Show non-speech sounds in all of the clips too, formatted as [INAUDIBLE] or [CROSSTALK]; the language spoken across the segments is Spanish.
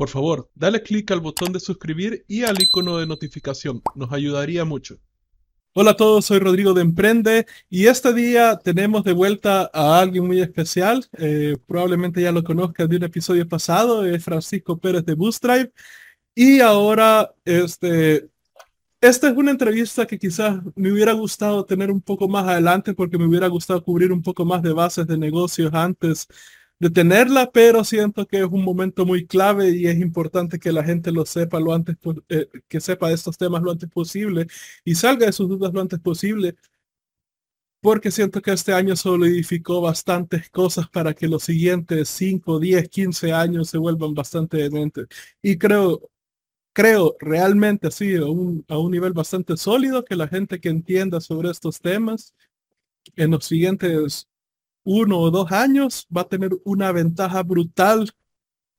por favor, dale clic al botón de suscribir y al icono de notificación. Nos ayudaría mucho. Hola a todos, soy Rodrigo de Emprende y este día tenemos de vuelta a alguien muy especial. Eh, probablemente ya lo conozcas de un episodio pasado, es Francisco Pérez de Boostdrive. Y ahora, este, esta es una entrevista que quizás me hubiera gustado tener un poco más adelante porque me hubiera gustado cubrir un poco más de bases de negocios antes de tenerla, pero siento que es un momento muy clave y es importante que la gente lo sepa lo antes, eh, que sepa de estos temas lo antes posible y salga de sus dudas lo antes posible, porque siento que este año solidificó bastantes cosas para que los siguientes 5, 10, 15 años se vuelvan bastante dementes. Y creo, creo realmente así, a un, a un nivel bastante sólido, que la gente que entienda sobre estos temas en los siguientes uno o dos años va a tener una ventaja brutal,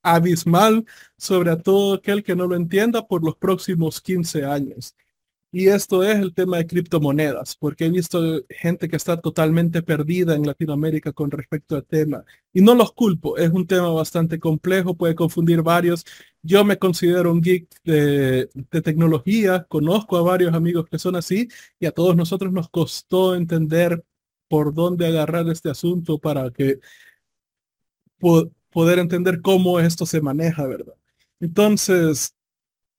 abismal, sobre todo aquel que no lo entienda por los próximos 15 años. Y esto es el tema de criptomonedas, porque he visto gente que está totalmente perdida en Latinoamérica con respecto al tema. Y no los culpo, es un tema bastante complejo, puede confundir varios. Yo me considero un geek de, de tecnología, conozco a varios amigos que son así, y a todos nosotros nos costó entender por dónde agarrar este asunto para que poder entender cómo esto se maneja, ¿verdad? Entonces,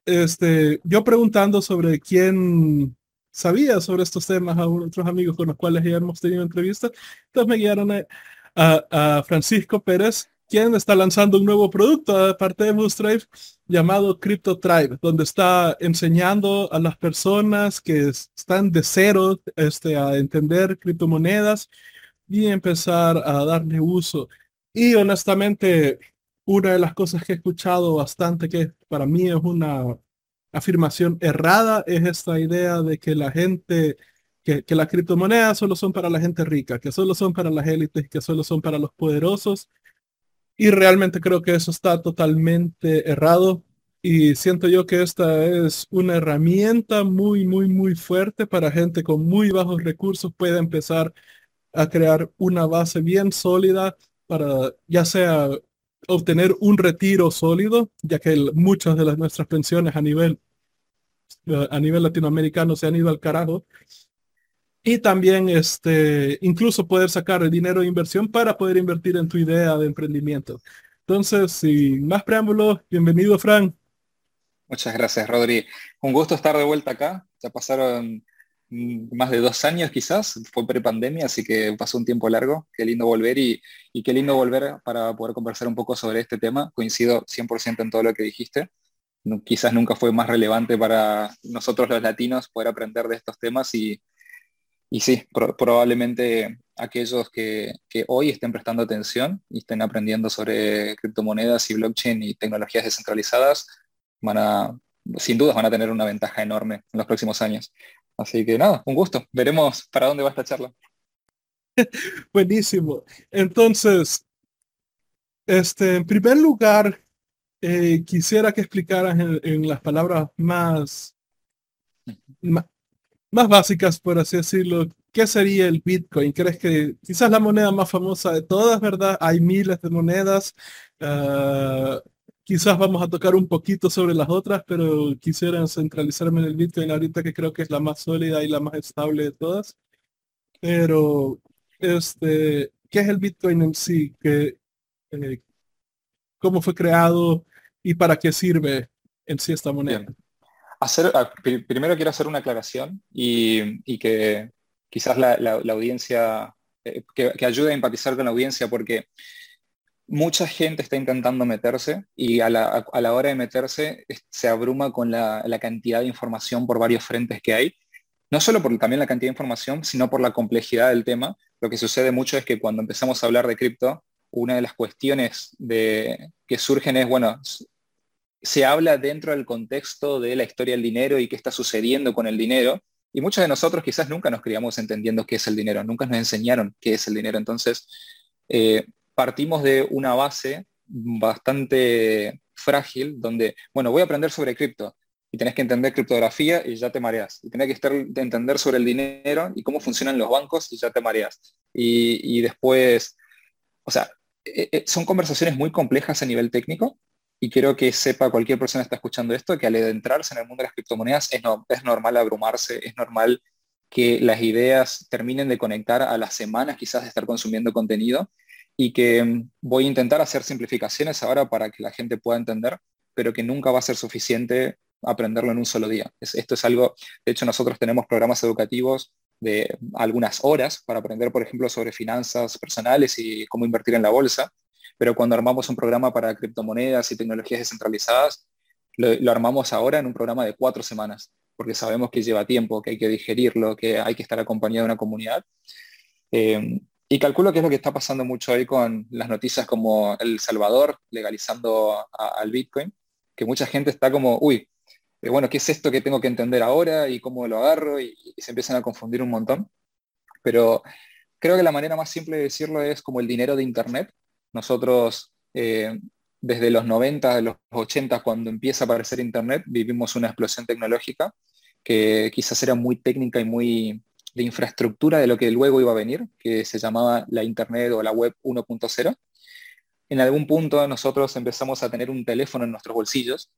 este, yo preguntando sobre quién sabía sobre estos temas a otros amigos con los cuales ya hemos tenido entrevistas, entonces me guiaron a Francisco Pérez, quien está lanzando un nuevo producto aparte de Boostdrive llamado Crypto Tribe, donde está enseñando a las personas que están de cero este, a entender criptomonedas y empezar a darle uso. Y honestamente, una de las cosas que he escuchado bastante, que para mí es una afirmación errada, es esta idea de que la gente, que, que las criptomonedas solo son para la gente rica, que solo son para las élites, que solo son para los poderosos y realmente creo que eso está totalmente errado. Y siento yo que esta es una herramienta muy, muy, muy fuerte para gente con muy bajos recursos puede empezar a crear una base bien sólida para ya sea obtener un retiro sólido, ya que muchas de las nuestras pensiones a nivel a nivel latinoamericano se han ido al carajo y también este, incluso poder sacar el dinero de inversión para poder invertir en tu idea de emprendimiento. Entonces, sin más preámbulos, bienvenido, Fran. Muchas gracias, Rodri. Un gusto estar de vuelta acá. Ya pasaron más de dos años quizás, fue prepandemia, así que pasó un tiempo largo. Qué lindo volver y, y qué lindo volver para poder conversar un poco sobre este tema. Coincido 100% en todo lo que dijiste. quizás nunca fue más relevante para nosotros los latinos poder aprender de estos temas y, y sí, probablemente aquellos que, hoy estén prestando atención y estén aprendiendo sobre criptomonedas y blockchain y tecnologías descentralizadas, van a, sin dudas van a tener una ventaja enorme en los próximos años. Así que nada, un gusto. Veremos para dónde va esta charla. [LAUGHS] Buenísimo. Entonces, este, en primer lugar, eh, quisiera que explicaras en, las palabras más, más básicas, por así decirlo, ¿qué sería el Bitcoin? ¿Crees que quizás la moneda más famosa de todas, verdad? Hay miles de monedas. Ah, quizás vamos a tocar un poquito sobre las otras, pero quisiera centralizarme en el Bitcoin ahorita que creo que es la más sólida y la más estable de todas. Pero, este, ¿qué es el Bitcoin en sí? ¿Qué, eh, ¿Cómo fue creado y para qué sirve en sí esta moneda? Ah, primero quiero hacer una aclaración y, que quizás la, audiencia, eh, que, ayude a empatizar con la audiencia porque mucha gente está intentando meterse y a la, hora de meterse se abruma con la, cantidad de información por varios frentes que hay. No solo por también la cantidad de información, sino por la complejidad del tema. Lo que sucede mucho es que cuando empezamos a hablar de cripto, una de las cuestiones de, que surgen es, bueno, se habla dentro del contexto de la historia del dinero y qué está sucediendo con el dinero. Y muchos de nosotros quizás nunca nos criamos entendiendo qué es el dinero, nunca nos enseñaron qué es el dinero. Entonces, eh, partimos de una base bastante frágil donde, bueno, voy a aprender sobre cripto y tenés que entender criptografía y ya te mareas. Y tenés que estar, entender sobre el dinero y cómo funcionan los bancos y ya te mareas. Y, después, o sea, eh, eh, son conversaciones muy complejas a nivel técnico y quiero que sepa cualquier persona que está escuchando esto que al adentrarse en el mundo de las criptomonedas es, no, es normal abrumarse, es normal que las ideas terminen de conectar a las semanas quizás de estar consumiendo contenido y que mm, voy a intentar hacer simplificaciones ahora para que la gente pueda entender, pero que nunca va a ser suficiente aprenderlo en un solo día. esto es algo, de hecho nosotros tenemos programas educativos de algunas horas para aprender, por ejemplo, sobre finanzas personales y cómo invertir en la bolsa, pero cuando armamos un programa para criptomonedas y tecnologías descentralizadas, lo, armamos ahora en un programa de cuatro semanas, porque sabemos que lleva tiempo, que hay que digerirlo, que hay que estar acompañado de una comunidad. Eh, y calculo que es lo que está pasando mucho hoy con las noticias como El Salvador legalizando al Bitcoin, que mucha gente está como, uy, eh, bueno, ¿qué es esto que tengo que entender ahora y cómo lo agarro? Y, se empiezan a confundir un montón. Pero creo que la manera más simple de decirlo es como el dinero de Internet. Nosotros, eh, desde los 90, de los 80, cuando empieza a aparecer Internet, vivimos una explosión tecnológica que quizás era muy técnica y muy de infraestructura de lo que luego iba a venir, que se llamaba la Internet o la Web 1.0. En algún punto nosotros empezamos a tener un teléfono en nuestros bolsillos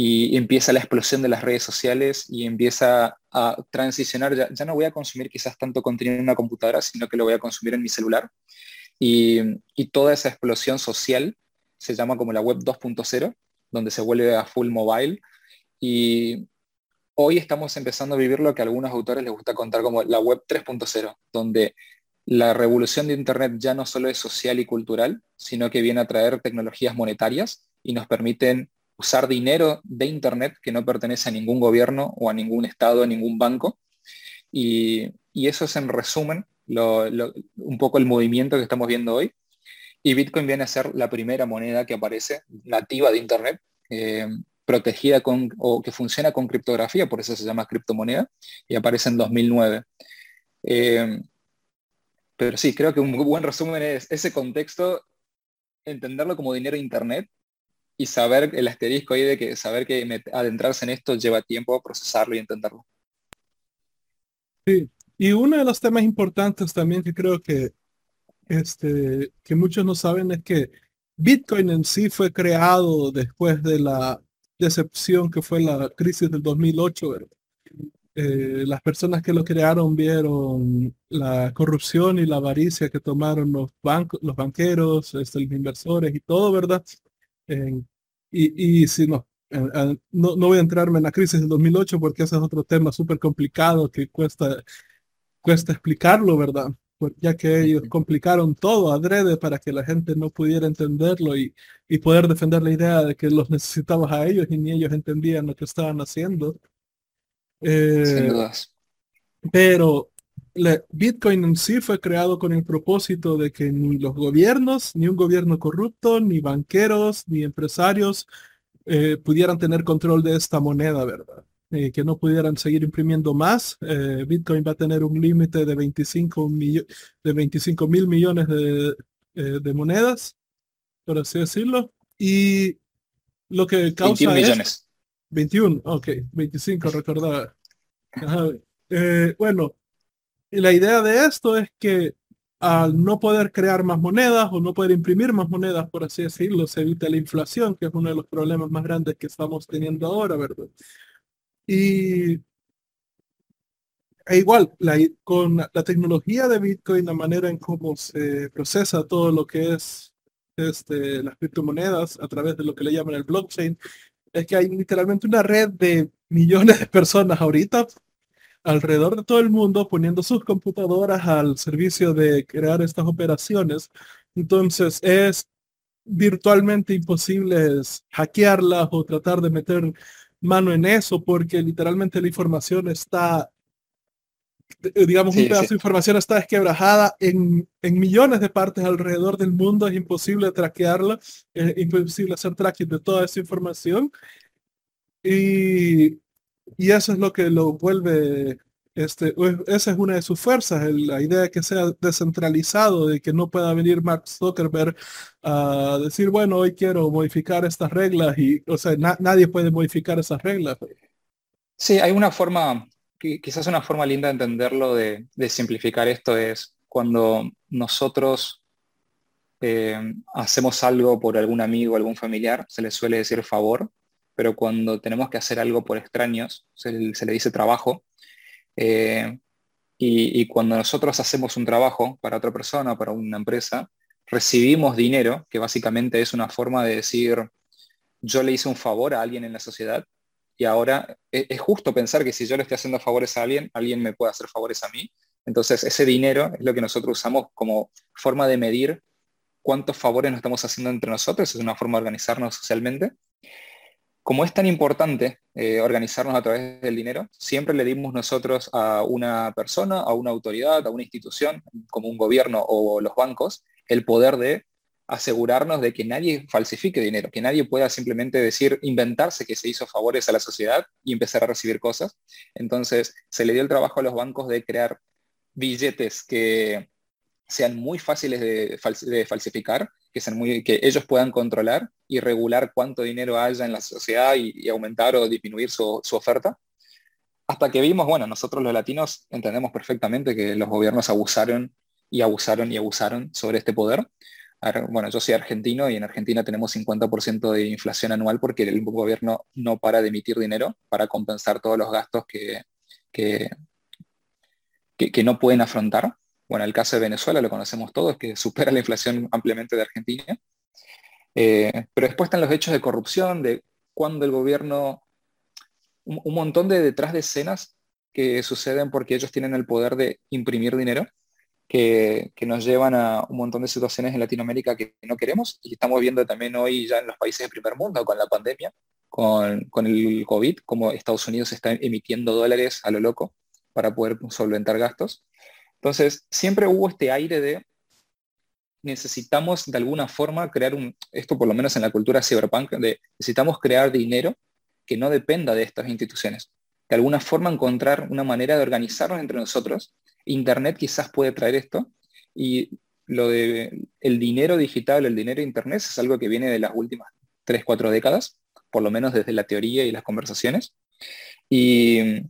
y empieza la explosión de las redes sociales y empieza a transicionar, ya, no voy a consumir quizás tanto contenido en una computadora, sino que lo voy a consumir en mi celular. Y, toda esa explosión social se llama como la web 2.0, donde se vuelve a full mobile. Y hoy estamos empezando a vivir lo que a algunos autores les gusta contar como la web 3.0, donde la revolución de Internet ya no solo es social y cultural, sino que viene a traer tecnologías monetarias y nos permiten usar dinero de Internet que no pertenece a ningún gobierno o a ningún estado, a ningún banco. Y, eso es en resumen un poco el movimiento que estamos viendo hoy. Y Bitcoin viene a ser la primera moneda que aparece nativa de Internet, eh, protegida con, o que funciona con criptografía, por eso se llama criptomoneda, y aparece en 2009. Eh, pero sí, creo que un buen resumen es ese contexto, entenderlo como dinero de Internet y saber el asterisco ahí de que saber que adentrarse en esto lleva tiempo procesarlo y entenderlo. Sí, y uno de los temas importantes también que creo que, este, que muchos no saben es que Bitcoin en sí fue creado después de la decepción que fue la crisis del 2008. Eh, las personas que lo crearon vieron la corrupción y la avaricia que tomaron los bancos, los banqueros, este, los inversores y todo, ¿verdad? y, si no, no, no, voy a entrarme en la crisis del 2008 porque ese es otro tema súper complicado que cuesta, cuesta explicarlo, ¿verdad? ya que ellos complicaron todo adrede para que la gente no pudiera entenderlo y, y poder defender la idea de que los [LAUGHS] necesitabas a ellos y ni ellos entendían lo que estaban haciendo. Eh, pero Bitcoin en sí fue creado con el propósito de que ni los gobiernos, ni un gobierno corrupto, ni banqueros, ni empresarios eh, pudieran tener control de esta moneda, ¿verdad? Eh, que no pudieran seguir imprimiendo más. Eh, Bitcoin va a tener un límite de 25 de 25 mil millones de, de, monedas, por así decirlo. Y lo que causa 21 millones. 21, ok, 25, recordar. bueno, y la idea de esto es que al no poder crear más monedas o no poder imprimir más monedas, por así decirlo, se evita la inflación, que es uno de los problemas más grandes que estamos teniendo ahora, ¿verdad? Y e igual, con la tecnología de Bitcoin, la manera en cómo se procesa todo lo que es este, las criptomonedas a través de lo que le llaman el blockchain, es que hay literalmente una red de millones de personas ahorita alrededor de todo el mundo poniendo sus computadoras al servicio de crear estas operaciones. Entonces es virtualmente imposible hackearlas o tratar de meter mano en eso porque literalmente la información está eh, digamos, un pedazo de información está desquebrajada en, en, millones de partes alrededor del mundo, es imposible traquearla, es imposible hacer tracking de toda esa información. Y y eso es lo que lo vuelve, este, esa es una de sus fuerzas, la idea de que sea descentralizado, de que no pueda venir Mark Zuckerberg a decir, bueno, hoy quiero modificar estas reglas y, o sea, nadie puede modificar esas reglas. Sí, hay una forma, quizás una forma linda de entenderlo, de, de simplificar esto es cuando nosotros eh, hacemos algo por algún amigo, algún familiar, se le suele decir favor, pero cuando tenemos que hacer algo por extraños, se, le dice trabajo. Eh, y, cuando nosotros hacemos un trabajo para otra persona, para una empresa, recibimos dinero, que básicamente es una forma de decir, yo le hice un favor a alguien en la sociedad y ahora es, es justo pensar que si yo le estoy haciendo favores a alguien, alguien me puede hacer favores a mí. Entonces ese dinero es lo que nosotros usamos como forma de medir cuántos favores nos estamos haciendo entre nosotros, es una forma de organizarnos socialmente. Como es tan importante eh, organizarnos a través del dinero, siempre le dimos nosotros a una persona, a una autoridad, a una institución, como un gobierno o los bancos, el poder de asegurarnos de que nadie falsifique dinero, que nadie pueda simplemente decir, inventarse que se hizo favores a la sociedad y empezar a recibir cosas. Entonces, se le dio el trabajo a los bancos de crear billetes que sean muy fáciles de, falsificar, que, sean que ellos puedan controlar y regular cuánto dinero haya en la sociedad y, aumentar o disminuir su, oferta. Hasta que vimos, bueno, nosotros los latinos entendemos perfectamente que los gobiernos abusaron y abusaron y abusaron sobre este poder. Bueno, yo soy argentino y en Argentina tenemos 50% de inflación anual porque el gobierno no para de emitir dinero para compensar todos los gastos que, que, que no pueden afrontar. Bueno, el caso de Venezuela lo conocemos todos, que supera la inflación ampliamente de Argentina. Eh, pero después están los hechos de corrupción, de cuando el gobierno, un, montón de detrás de escenas que suceden porque ellos tienen el poder de imprimir dinero, que, nos llevan a un montón de situaciones en Latinoamérica que no queremos y estamos viendo también hoy ya en los países de primer mundo con la pandemia, con, con el COVID, como Estados Unidos está emitiendo dólares a lo loco para poder solventar gastos. Entonces, siempre hubo este aire de necesitamos de alguna forma crear un, esto por lo menos en la cultura cyberpunk, de necesitamos crear dinero que no dependa de estas instituciones. De alguna forma encontrar una manera de organizarnos entre nosotros. Internet quizás puede traer esto y lo de el dinero digital, el dinero Internet es algo que viene de las últimas 3, 4 décadas, por lo menos desde la teoría y las conversaciones. Y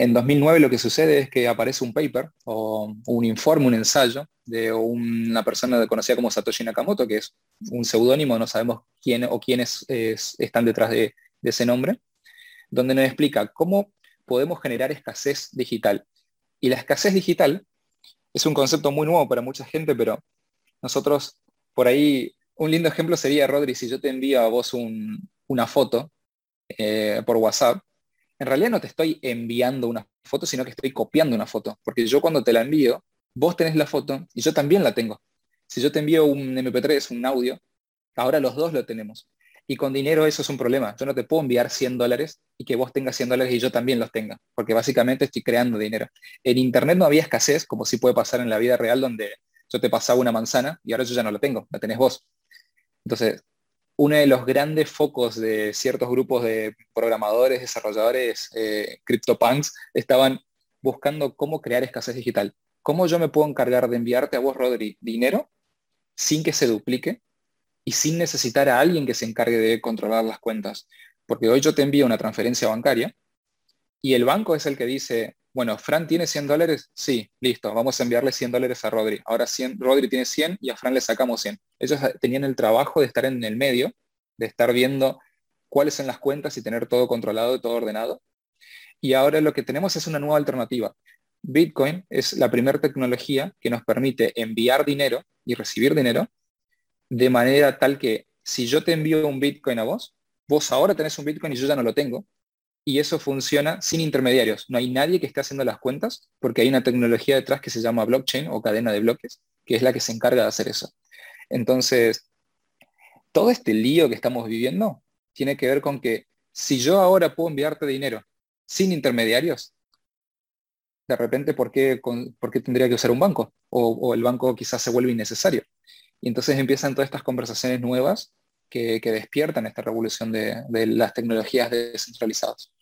en 2009 lo que sucede es que aparece un paper o un informe, un ensayo de una persona conocida como Satoshi Nakamoto, que es un seudónimo, no sabemos quién o quiénes están detrás de, ese nombre, donde nos explica cómo podemos generar escasez digital. Y la escasez digital es un concepto muy nuevo para mucha gente, pero nosotros por ahí, un lindo ejemplo sería, Rodri, si yo te envío a vos una foto eh, por WhatsApp, en realidad no te estoy enviando una foto, sino que estoy copiando una foto. Porque yo cuando te la envío, vos tenés la foto y yo también la tengo. Si yo te envío un MP3, un audio, ahora los dos lo tenemos. Y con dinero eso es un problema. Yo no te puedo enviar 100 dólares y que vos tengas 100 dólares y yo también los tenga, porque básicamente estoy creando dinero. En Internet no había escasez, como sí puede pasar en la vida real, donde yo te pasaba una manzana y ahora yo ya no la tengo, la tenés vos. Entonces, uno de los grandes focos de ciertos grupos de programadores, desarrolladores, eh, CryptoPunks, estaban buscando cómo crear escasez digital. ¿Cómo yo me puedo encargar de enviarte a vos, Rodri, dinero sin que se duplique y sin necesitar a alguien que se encargue de controlar las cuentas? Porque hoy yo te envío una transferencia bancaria y el banco es el que dice, bueno, Fran tiene 100 dólares, sí, listo, vamos a enviarle 100 dólares a Rodri. Ahora 100, Rodri tiene 100 y a Fran le sacamos 100. Ellos tenían el trabajo de estar en el medio, de estar viendo cuáles son las cuentas y tener todo controlado y todo ordenado. Y ahora lo que tenemos es una nueva alternativa. Bitcoin es la primera tecnología que nos permite enviar dinero y recibir dinero de manera tal que si yo te envío un Bitcoin a vos, vos ahora tenés un Bitcoin y yo ya no lo tengo, y eso funciona sin intermediarios. No hay nadie que esté haciendo las cuentas porque hay una tecnología detrás que se llama blockchain o cadena de bloques, que es la que se encarga de hacer eso. Entonces, todo este lío que estamos viviendo tiene que ver con que si yo ahora puedo enviarte dinero sin intermediarios, de repente, ¿por qué, ¿por qué tendría que usar un banco? O, el banco quizás se vuelve innecesario. Y entonces empiezan todas estas conversaciones nuevas que, despiertan esta revolución de, las tecnologías descentralizadas.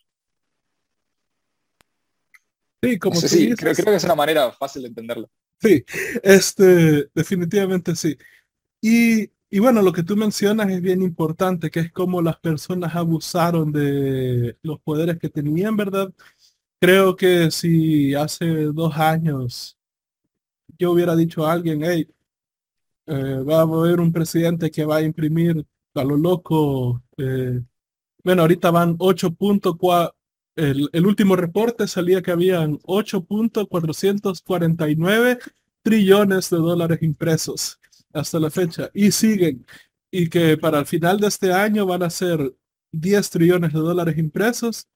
Sí, como sí, creo, que es una manera fácil de entenderlo. Sí, este, definitivamente sí. Y, y, bueno, lo que tú mencionas es bien importante, que es como las personas abusaron de los poderes que tenían, ¿verdad? Creo que si hace dos años yo hubiera dicho a alguien, hey, eh, va a haber un presidente que va a imprimir a lo loco. Eh, bueno, ahorita van 8.4. El, el último reporte salía que habían 8.449 trillones de dólares impresos hasta la fecha y siguen. Y que para el final de este año van a ser 10 trillones de dólares impresos.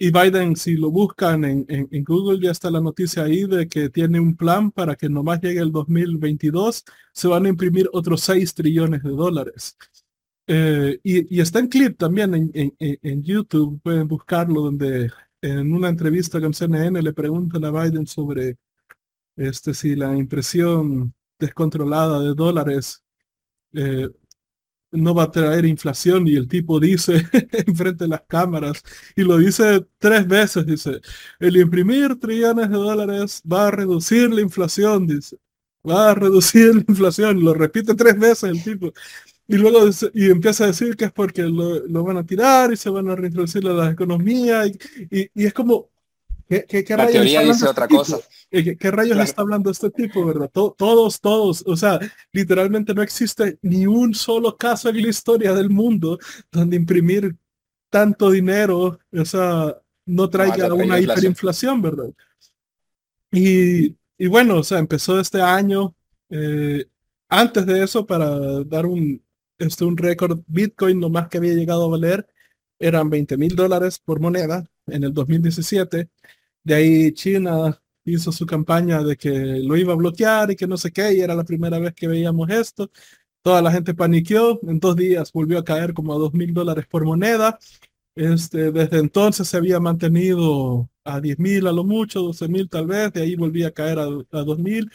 Y Biden, si lo buscan en, en, Google, ya está la noticia ahí de que tiene un plan para que nomás llegue el 2022, se van a imprimir otros 6 trillones de dólares. Eh, y, está en clip también en, YouTube, pueden buscarlo, donde en una entrevista con CNN le preguntan a Biden sobre este, si la impresión descontrolada de dólares eh, no va a traer inflación y el tipo dice [LAUGHS] enfrente de las cámaras y lo dice tres veces, dice, el imprimir trillones de dólares va a reducir la inflación, dice, va a reducir la inflación, lo repite tres veces el tipo. Y luego y empieza a decir que es porque lo, van a tirar y se van a reintroducir a la economía y, y es como, ¿Qué, qué, teoría dice otra este cosa. ¿Qué, rayos está hablando este tipo, verdad? todos, todos, o sea, literalmente no existe ni un solo caso en la historia del mundo donde imprimir tanto dinero, o sea, no traiga una hiperinflación, ¿verdad? Y, y, bueno, o sea, empezó este año. Eh, antes de eso, para dar un, este, un récord, Bitcoin nomás que había llegado a valer eran 20 mil dólares por moneda en el 2017 de ahí China hizo su campaña de que lo iba a bloquear y que no sé qué, y era la primera vez que veíamos esto. Toda la gente paniqueó, en dos días volvió a caer como a dos mil dólares por moneda. Este, desde entonces se había mantenido a 10 mil a lo mucho, 12 mil tal vez, de ahí volvía a caer a, a 2 mil.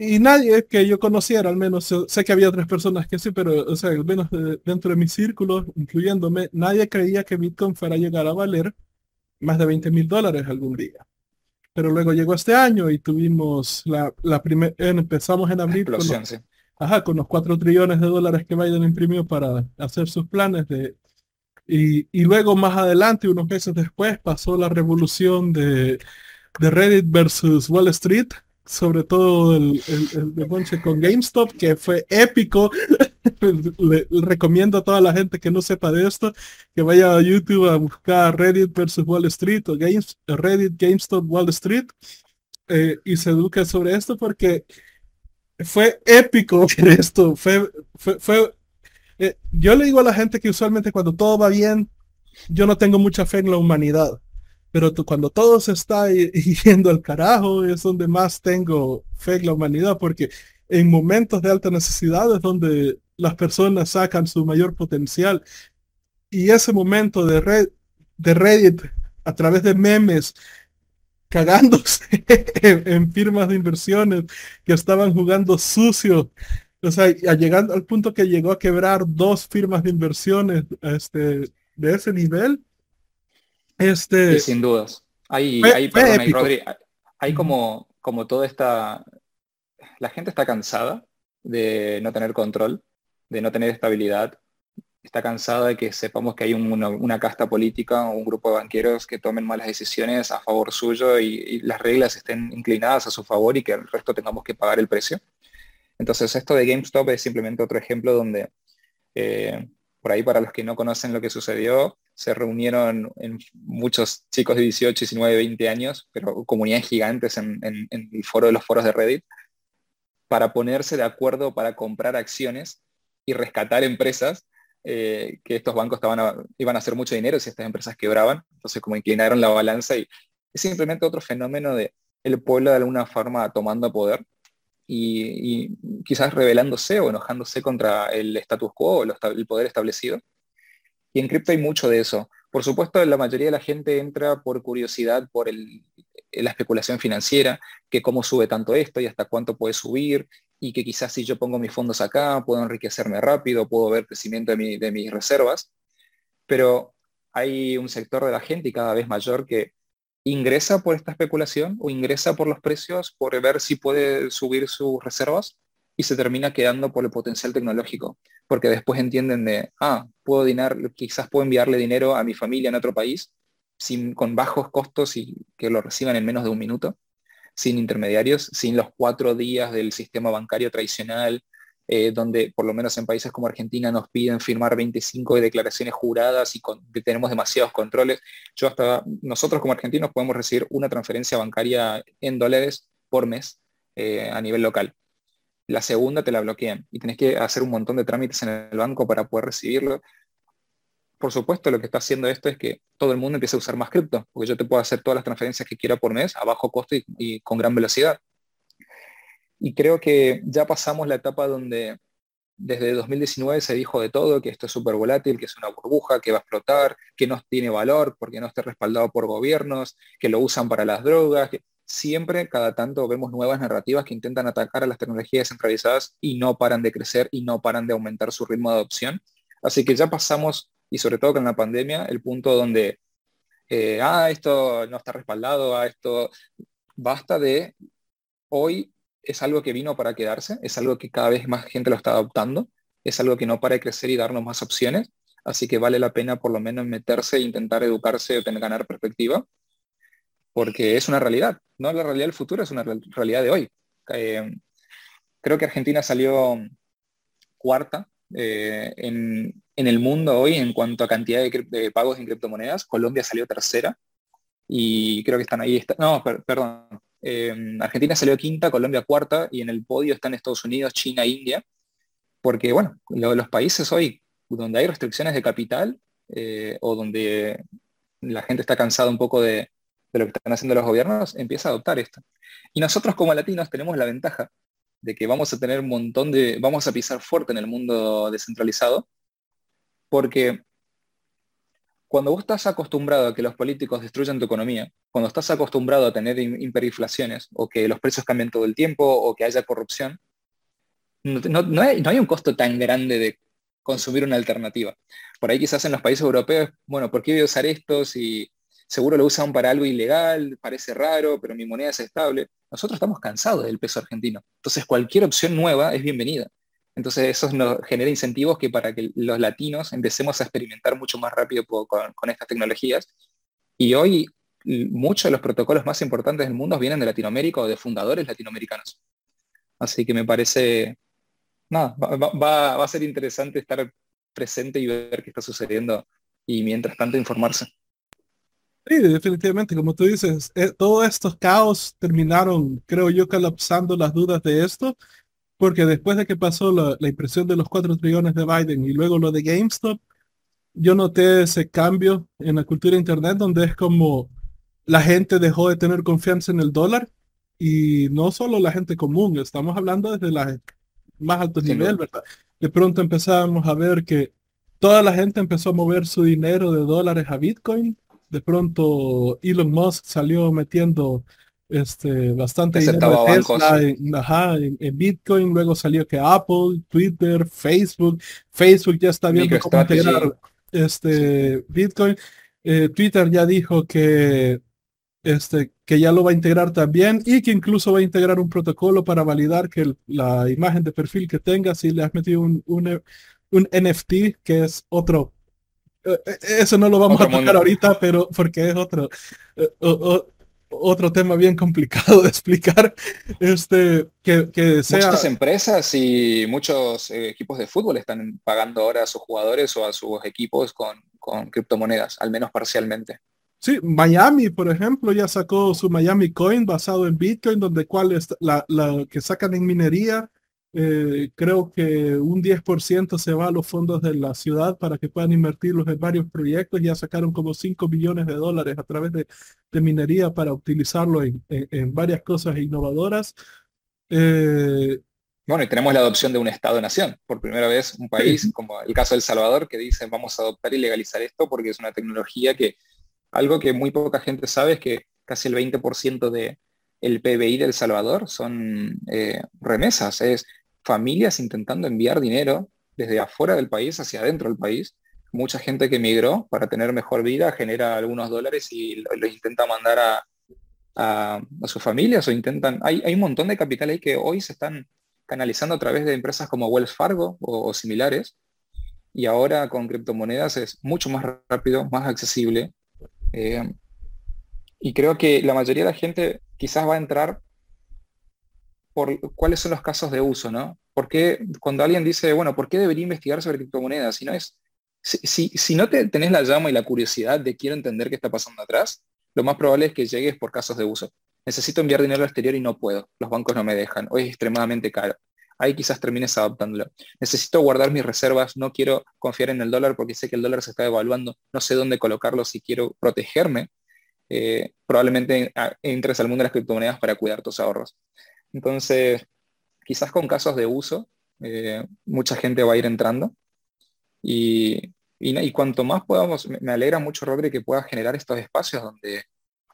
Y nadie que yo conociera, al menos sé que había otras personas que sí, pero o sea, al menos dentro de mi círculo, incluyéndome, nadie creía que Bitcoin fuera a llegar a valer más de 20 mil dólares algún día. Pero luego llegó este año y tuvimos la, la primera, empezamos en abril con los, ajá, con los 4 trillones de dólares que Biden imprimió para hacer sus planes de... Y, y luego más adelante, unos meses después, pasó la revolución de, de Reddit versus Wall Street, sobre todo el, el, el con GameStop, que fue épico. [LAUGHS] le, recomiendo a toda la gente que no sepa de esto que vaya a YouTube a buscar Reddit versus Wall Street o Games, Reddit GameStop Wall Street eh, y se eduque sobre esto porque fue épico [LAUGHS] esto. Fue, fue, fue eh, yo le digo a la gente que usualmente cuando todo va bien, yo no tengo mucha fe en la humanidad. Pero cuando todo se está [LAUGHS] yendo al carajo es donde más tengo fe en la humanidad, porque en momentos de alta necesidad es donde las personas sacan su mayor potencial. Y ese momento de, red, de Reddit a través de memes, [LAUGHS] cagándose en, firmas de inversiones que estaban jugando sucio, o sea, llegando al punto que llegó a quebrar dos firmas de inversiones este, de ese nivel. Este, sin dudas. Hay, hay, hay como, como toda esta... La gente está cansada de no tener control de no tener estabilidad, está cansada de que sepamos que hay una, casta política o un grupo de banqueros que tomen malas decisiones a favor suyo y, las reglas estén inclinadas a su favor y que el resto tengamos que pagar el precio. Entonces esto de GameStop es simplemente otro ejemplo donde, eh, por ahí para los que no conocen lo que sucedió, se reunieron en muchos chicos de 18, 19, 20 años, pero comunidades gigantes en, en el foro de los foros de Reddit, para ponerse de acuerdo para comprar acciones y rescatar empresas eh, que estos bancos estaban iban a hacer mucho dinero si estas empresas quebraban. Entonces como inclinaron la balanza y es simplemente otro fenómeno de el pueblo de alguna forma tomando poder y, quizás rebelándose o enojándose contra el status quo o el poder establecido. Y en cripto hay mucho de eso. Por supuesto, la mayoría de la gente entra por curiosidad por el, la especulación financiera, que cómo sube tanto esto y hasta cuánto puede subir, y que quizás si yo pongo mis fondos acá, puedo enriquecerme rápido, puedo ver crecimiento de, mis reservas, pero hay un sector de la gente y cada vez mayor que ingresa por esta especulación o ingresa por los precios, por ver si puede subir sus reservas y se termina quedando por el potencial tecnológico, porque después entienden de, ah, puedo dinar, quizás puedo enviarle dinero a mi familia en otro país sin, con bajos costos y que lo reciban en menos de un minuto sin intermediarios, sin los cuatro días del sistema bancario tradicional, eh, donde por lo menos en países como Argentina nos piden firmar 25 declaraciones juradas y tenemos demasiados controles. Yo hasta nosotros como argentinos podemos recibir una transferencia bancaria en dólares por mes eh, a nivel local. La segunda te la bloquean y tenés que hacer un montón de trámites en el banco para poder recibirlo. Por supuesto, lo que está haciendo esto es que todo el mundo empiece a usar más cripto, porque yo te puedo hacer todas las transferencias que quiera por mes a bajo costo y con gran velocidad. Y creo que ya pasamos la etapa donde desde 2019 se dijo de todo, que esto es súper volátil, que es una burbuja, que va a explotar, que no tiene valor porque no esté respaldado por gobiernos, que lo usan para las drogas. Que siempre, cada tanto, vemos nuevas narrativas que intentan atacar a las tecnologías centralizadas y no paran de crecer y no paran de aumentar su ritmo de adopción. Así que ya pasamos, y sobre todo con la pandemia, el punto donde, eh, ah, esto no está respaldado, ah, esto basta de hoy es algo que vino para quedarse, es algo que cada vez más gente lo está adoptando, es algo que no para de crecer y darnos más opciones, así que vale la pena por lo menos meterse e intentar educarse o tener, ganar perspectiva, porque es una realidad, no la realidad del futuro, es una realidad de hoy. Eh, creo que Argentina salió cuarta eh, en, el mundo hoy en cuanto a cantidad de, pagos en criptomonedas, Colombia salió tercera y creo que están ahí, no, perdón, Em, Argentina salió quinta, Colombia cuarta y en el podio están Estados Unidos, China, India, porque bueno, los países hoy donde hay restricciones de capital eh, o donde la gente está cansada un poco de, lo que están haciendo los gobiernos, empieza a adoptar esto. Y nosotros como latinos tenemos la ventaja de que vamos a tener un montón de, vamos a pisar fuerte en el mundo descentralizado, porque cuando vos estás acostumbrado a que los políticos destruyan tu economía, cuando estás acostumbrado a tener hiperinflaciones o que los precios cambien todo el tiempo o que haya corrupción, no, hay, un costo tan grande de consumir una alternativa. Por ahí quizás en los países europeos, bueno, ¿por qué voy a usar esto si seguro lo usan para algo ilegal, parece raro, pero mi moneda es estable? Nosotros estamos cansados del peso argentino. Entonces cualquier opción nueva es bienvenida. Entonces eso nos genera incentivos que para que los latinos empecemos a experimentar mucho más rápido con, estas tecnologías. Y hoy muchos de los protocolos más importantes del mundo vienen de Latinoamérica o de fundadores latinoamericanos. Así que me parece, nada, va, a ser interesante estar presente y ver qué está sucediendo y mientras tanto informarse. Sí, definitivamente, como tú dices, eh, todos estos caos terminaron, creo yo, colapsando las dudas de esto porque después de que pasó la, impresión de los 4 trillones de Biden y luego lo de GameStop, yo noté ese cambio en la cultura de Internet donde es como la gente dejó de tener confianza en el dólar y no solo la gente común, estamos hablando desde la más alto nivel, ¿verdad? De pronto empezamos a ver que toda la gente empezó a mover su dinero de dólares a Bitcoin. De pronto Elon Musk salió metiendo este, bastante dinero de Tesla en, Bitcoin, luego salió que Apple, Twitter, Facebook, Facebook ya está viendo cómo integrar este, Bitcoin, eh, Twitter ya dijo que, este, que ya lo va a integrar también y que incluso va a integrar un protocolo para validar que la imagen de perfil que tengas si le has metido un, un, un NFT, que es otro eh, eh, eso no lo vamos a tocar ahorita, pero porque es otro, otro tema bien complicado de explicar, este, que, que sea... Muchas empresas y muchos eh, equipos de fútbol están pagando ahora a sus jugadores o a sus equipos con, con criptomonedas, al menos parcialmente. Sí, Miami, por ejemplo, ya sacó su Miami Coin basado en Bitcoin, donde cuál es la, la que sacan en minería eh, creo que un 10% se va a los fondos de la ciudad para que puedan invertirlos en varios proyectos. Ya sacaron como 5 millones de dólares a través de, minería para utilizarlo en, varias cosas innovadoras. Eh, bueno, y tenemos la adopción de un Estado-nación. Por primera vez, un país como el caso de El Salvador que dice vamos a adoptar y legalizar esto porque es una tecnología que algo que muy poca gente sabe es que casi el 20% de, el PBI del Salvador son eh, remesas, es familias intentando enviar dinero desde afuera del país hacia adentro del país. Mucha gente que emigró para tener mejor vida genera algunos dólares y los intenta mandar a, a, sus familias o intentan... Hay, hay, un montón de capital ahí que hoy se están canalizando a través de empresas como Wells Fargo o, similares y ahora con criptomonedas es mucho más rápido, más accesible. Eh, y creo que la mayoría de la gente quizás va a entrar cuáles son los casos de uso, ¿no? Porque cuando alguien dice, bueno, ¿por qué debería investigar sobre criptomonedas? Si no es, si, si, no te, tenés la llama y la curiosidad de quiero entender qué está pasando atrás, lo más probable es que llegues por casos de uso. Necesito enviar dinero al exterior y no puedo. Los bancos no me dejan. O es extremadamente caro. Ahí quizás termines adaptándolo. Necesito guardar mis reservas. No quiero confiar en el dólar porque sé que el dólar se está devaluando. No sé dónde colocarlo si quiero protegerme. Eh, probablemente entres al mundo de las criptomonedas para cuidar tus ahorros. Entonces, quizás con casos de uso, eh, mucha gente va a ir entrando. Y, y, cuanto más podamos, me alegra mucho, Rodri, que pueda generar estos espacios donde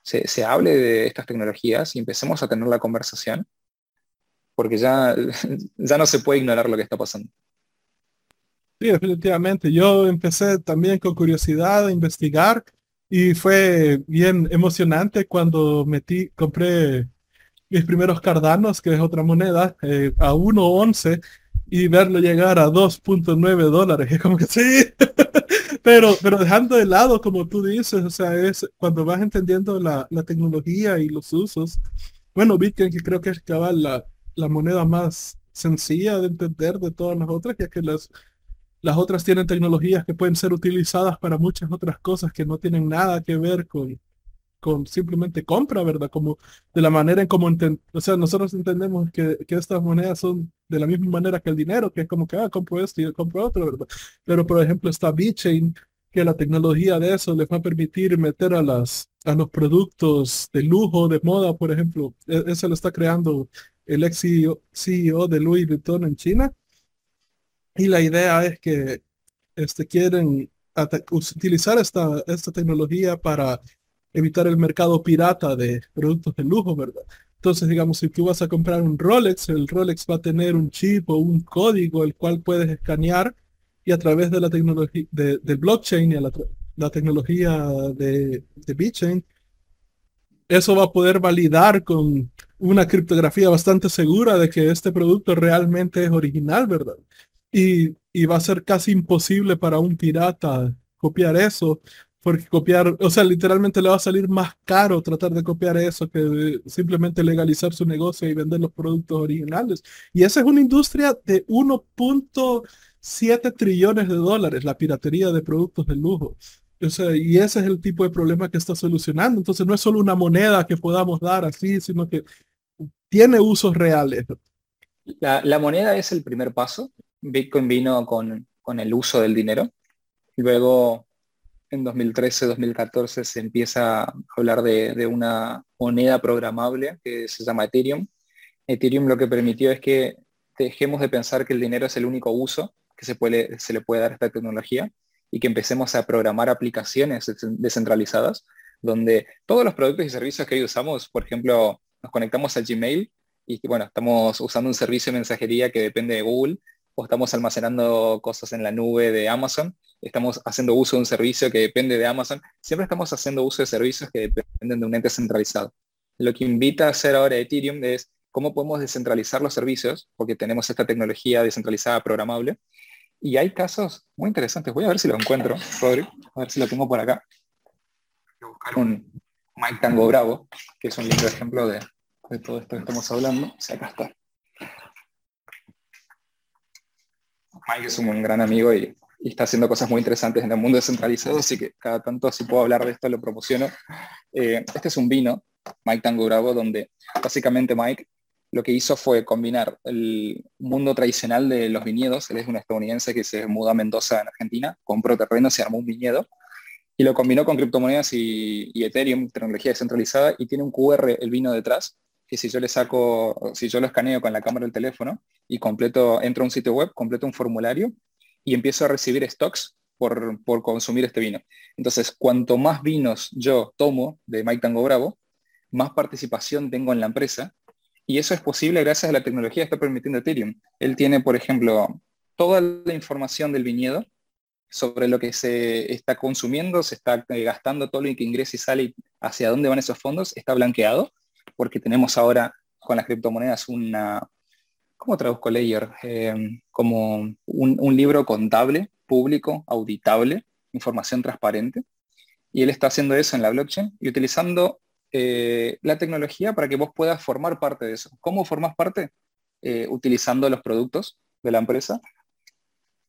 se, se, hable de estas tecnologías y empecemos a tener la conversación, porque ya, [LAUGHS] ya no se puede ignorar lo que está pasando. Sí, definitivamente. Yo empecé también con curiosidad a investigar y fue bien emocionante cuando metí, compré mis primeros cardanos, que es otra moneda, eh, a 1.11 y verlo llegar a 2.9 dólares. Es como que sí, [LAUGHS] pero, pero dejando de lado, como tú dices, o sea, es cuando vas entendiendo la, la tecnología y los usos. Bueno, Bitcoin, que creo que es cabal la, la moneda más sencilla de entender de todas las otras, ya que las, las otras tienen tecnologías que pueden ser utilizadas para muchas otras cosas que no tienen nada que ver con, con simplemente compra, ¿verdad? Como de la manera en como o sea, nosotros entendemos que, que, estas monedas son de la misma manera que el dinero, que es como que, ah, compro esto y compro otro, ¿verdad? Pero, por ejemplo, está BitChain, que la tecnología de eso les va a permitir meter a, las, a los productos de lujo, de moda, por ejemplo. E, eso lo está creando el ex CEO, CEO de Louis Vuitton en China. Y la idea es que este, quieren utilizar esta, esta tecnología para evitar el mercado pirata de productos de lujo, ¿verdad? Entonces, digamos, si tú vas a comprar un Rolex, el Rolex va a tener un chip o un código el cual puedes escanear y a través de la tecnología de, blockchain y la, la tecnología de, de BitChain, eso va a poder validar con una criptografía bastante segura de que este producto realmente es original, ¿verdad? Y, y va a ser casi imposible para un pirata copiar eso porque copiar, o sea, literalmente le va a salir más caro tratar de copiar eso que simplemente legalizar su negocio y vender los productos originales. Y esa es una industria de 1.7 trillones de dólares, la piratería de productos de lujo. O sea, y ese es el tipo de problema que está solucionando. Entonces no es solo una moneda que podamos dar así, sino que tiene usos reales. La, la moneda es el primer paso. Bitcoin vino con, con el uso del dinero. Luego en 2013-2014 se empieza a hablar de, una moneda programable que se llama Ethereum. Ethereum lo que permitió es que dejemos de pensar que el dinero es el único uso que se, puede, se le puede dar a esta tecnología y que empecemos a programar aplicaciones descentralizadas donde todos los productos y servicios que hoy usamos, por ejemplo, nos conectamos a Gmail y bueno, estamos usando un servicio de mensajería que depende de Google o estamos almacenando cosas en la nube de Amazon, estamos haciendo uso de un servicio que depende de Amazon, siempre estamos haciendo uso de servicios que dependen de un ente centralizado. Lo que invita a hacer ahora Ethereum es cómo podemos descentralizar los servicios, porque tenemos esta tecnología descentralizada programable. Y hay casos muy interesantes. Voy a ver si lo encuentro, Rodri, a ver si lo tengo por acá. Un Mike Tango Bravo, que es un lindo ejemplo de, de todo esto que estamos hablando. Acá está. Mike es un gran amigo y, está haciendo cosas muy interesantes en el mundo descentralizado, así que cada tanto si puedo hablar de esto lo promociono. Eh, este es un vino, Mike Tango Bravo, donde básicamente Mike lo que hizo fue combinar el mundo tradicional de los viñedos, él es un estadounidense que se mudó a Mendoza en Argentina, compró terreno, se armó un viñedo, y lo combinó con criptomonedas y, y Ethereum, tecnología descentralizada, y tiene un QR el vino detrás, que si yo le saco, si yo lo escaneo con la cámara del teléfono y completo, entro a un sitio web, completo un formulario y empiezo a recibir stocks por, por consumir este vino. Entonces, cuanto más vinos yo tomo de Mike Tango Bravo, más participación tengo en la empresa y eso es posible gracias a la tecnología que está permitiendo Ethereum. Él tiene, por ejemplo, toda la información del viñedo sobre lo que se está consumiendo, se está eh, gastando todo lo que ingresa y sale y hacia dónde van esos fondos, está blanqueado porque tenemos ahora con las criptomonedas una, ¿cómo traduzco layer? Em, como un, libro contable, público, auditable, información transparente. Y él está haciendo eso en la blockchain y utilizando eh, la tecnología para que vos puedas formar parte de eso. ¿Cómo formas parte? Eh, utilizando los productos de la empresa.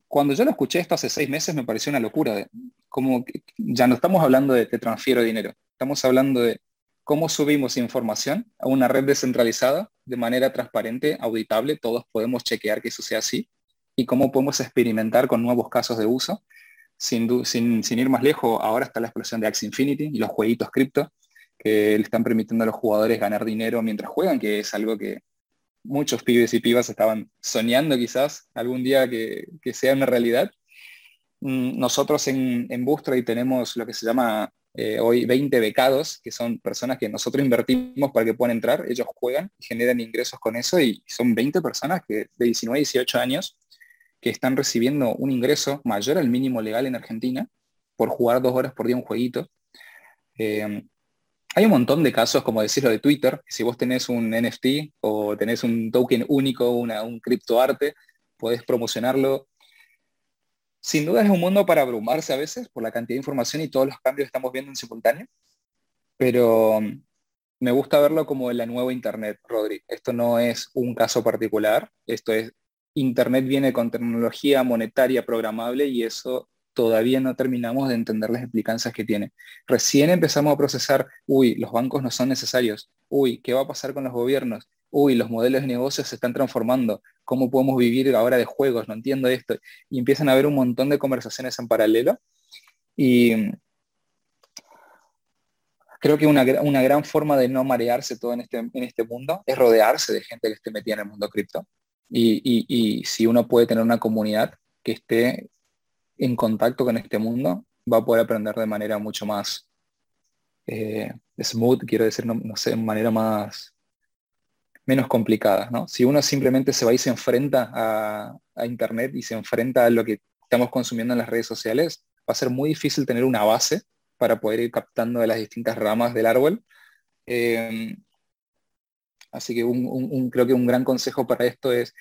Cuando yo lo escuché esto hace seis meses me pareció una locura. Como ya no estamos hablando de te transfiero dinero, estamos hablando de cómo subimos información a una red descentralizada de manera transparente, auditable, todos podemos chequear que eso sea así, y cómo podemos experimentar con nuevos casos de uso. Sin, sin, ir más lejos, ahora está la explosión de Axie Infinity y los jueguitos cripto que le están permitiendo a los jugadores ganar dinero mientras juegan, que es algo que muchos pibes y pibas estaban soñando quizás algún día que, sea una realidad. Mm, nosotros en, en tenemos lo que se llama eh, hoy 20 becados, que son personas que nosotros invertimos para que puedan entrar, ellos juegan y generan ingresos con eso y son 20 personas que de 19 18 años que están recibiendo un ingreso mayor al mínimo legal en Argentina por jugar dos horas por día un jueguito. Eh, hay un montón de casos, como decirlo de Twitter, si vos tenés un NFT o tenés un token único, una, un criptoarte, podés promocionarlo. Sin duda es un mundo para abrumarse a veces por la cantidad de información y todos los cambios que estamos viendo en simultáneo, pero um, me gusta verlo como la nueva Internet, Rodri. Esto no es un caso particular, esto es, Internet viene con tecnología monetaria programable y eso todavía no terminamos de entender las implicancias que tiene. Recién empezamos a procesar, uy, los bancos no son necesarios, uy, ¿qué va a pasar con los gobiernos? Uy, los modelos de negocios se están transformando, ¿cómo podemos vivir ahora de juegos? No entiendo esto. Y empiezan a haber un montón de conversaciones en paralelo. Y creo que una, gran forma de no marearse todo en este, en este mundo es rodearse de gente que esté metida en el mundo cripto. Y, y si uno puede tener una comunidad que esté en contacto con este mundo, va a poder aprender de manera mucho más eh, smooth, quiero decir, no, sé, manera más menos complicada. ¿no? Si uno simplemente se va y se enfrenta a, Internet y se enfrenta a lo que estamos consumiendo en las redes sociales, va a ser muy difícil tener una base para poder ir captando de las distintas ramas del árbol. Eh, así que creo que un gran consejo para esto es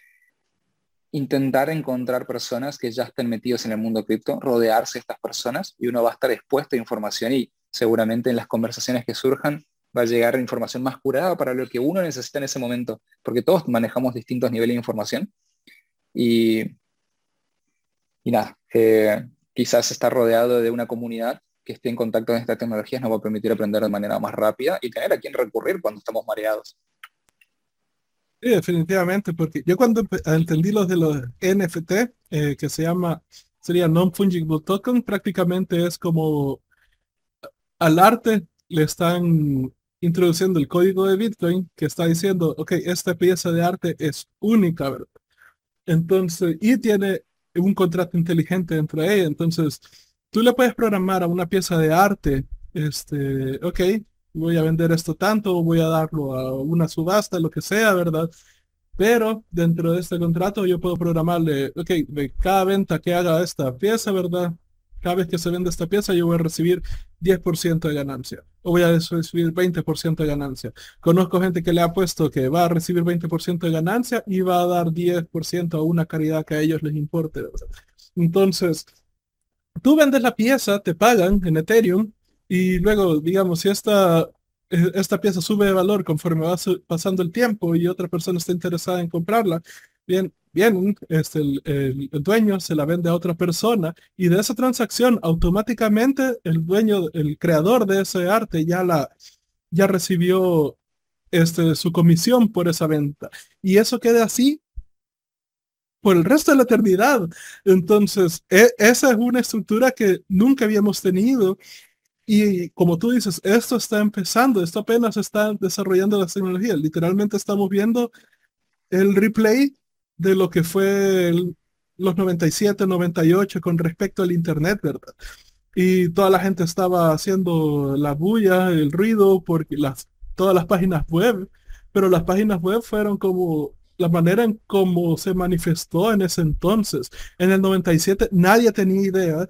intentar encontrar personas que ya estén metidos en el mundo cripto, rodearse de estas personas y uno va a estar expuesto a información y seguramente en las conversaciones que surjan va a llegar información más curada para lo que uno necesita en ese momento, porque todos manejamos distintos niveles de información y, y nada, eh, quizás estar rodeado de una comunidad que esté en contacto con estas tecnologías nos va a permitir aprender de manera más rápida y tener a quien recurrir cuando estamos mareados. Sí, definitivamente, porque yo cuando entendí los de los NFT, eh, que se llama, sería Non-Fungible Token, prácticamente es como al arte le están introduciendo el código de Bitcoin que está diciendo, ok, esta pieza de arte es única, ¿verdad? Entonces, y tiene un contrato inteligente dentro de ella. Entonces, tú le puedes programar a una pieza de arte, este, ok, voy a vender esto tanto, voy a darlo a una subasta, lo que sea, ¿verdad? Pero dentro de este contrato yo puedo programarle, ok, de cada venta que haga esta pieza, ¿verdad? Cada vez que se vende esta pieza yo voy a recibir 10% de ganancia o voy a recibir 20% de ganancia. Conozco gente que le ha puesto que va a recibir 20% de ganancia y va a dar 10% a una caridad que a ellos les importe. Entonces, tú vendes la pieza, te pagan en Ethereum y luego, digamos, si esta, e, esta pieza sube de valor conforme va pasando el tiempo y otra persona está interesada en comprarla, bien, bien, este, el, dueño se la vende a otra persona y de esa transacción automáticamente el dueño, el creador de ese arte ya la ya recibió este, su comisión por esa venta. Y eso queda así por el resto de la eternidad. Entonces, e, esa es una estructura que nunca habíamos tenido y como tú dices, esto está empezando, esto apenas está desarrollando las tecnologías. Literalmente estamos viendo el replay de lo que fue los 97, 98 con respecto al Internet, ¿verdad? Y toda la gente estaba haciendo la bulla, el ruido, porque las, todas las páginas web, pero las páginas web fueron como la manera en cómo se manifestó en ese entonces. En el 97 nadie tenía idea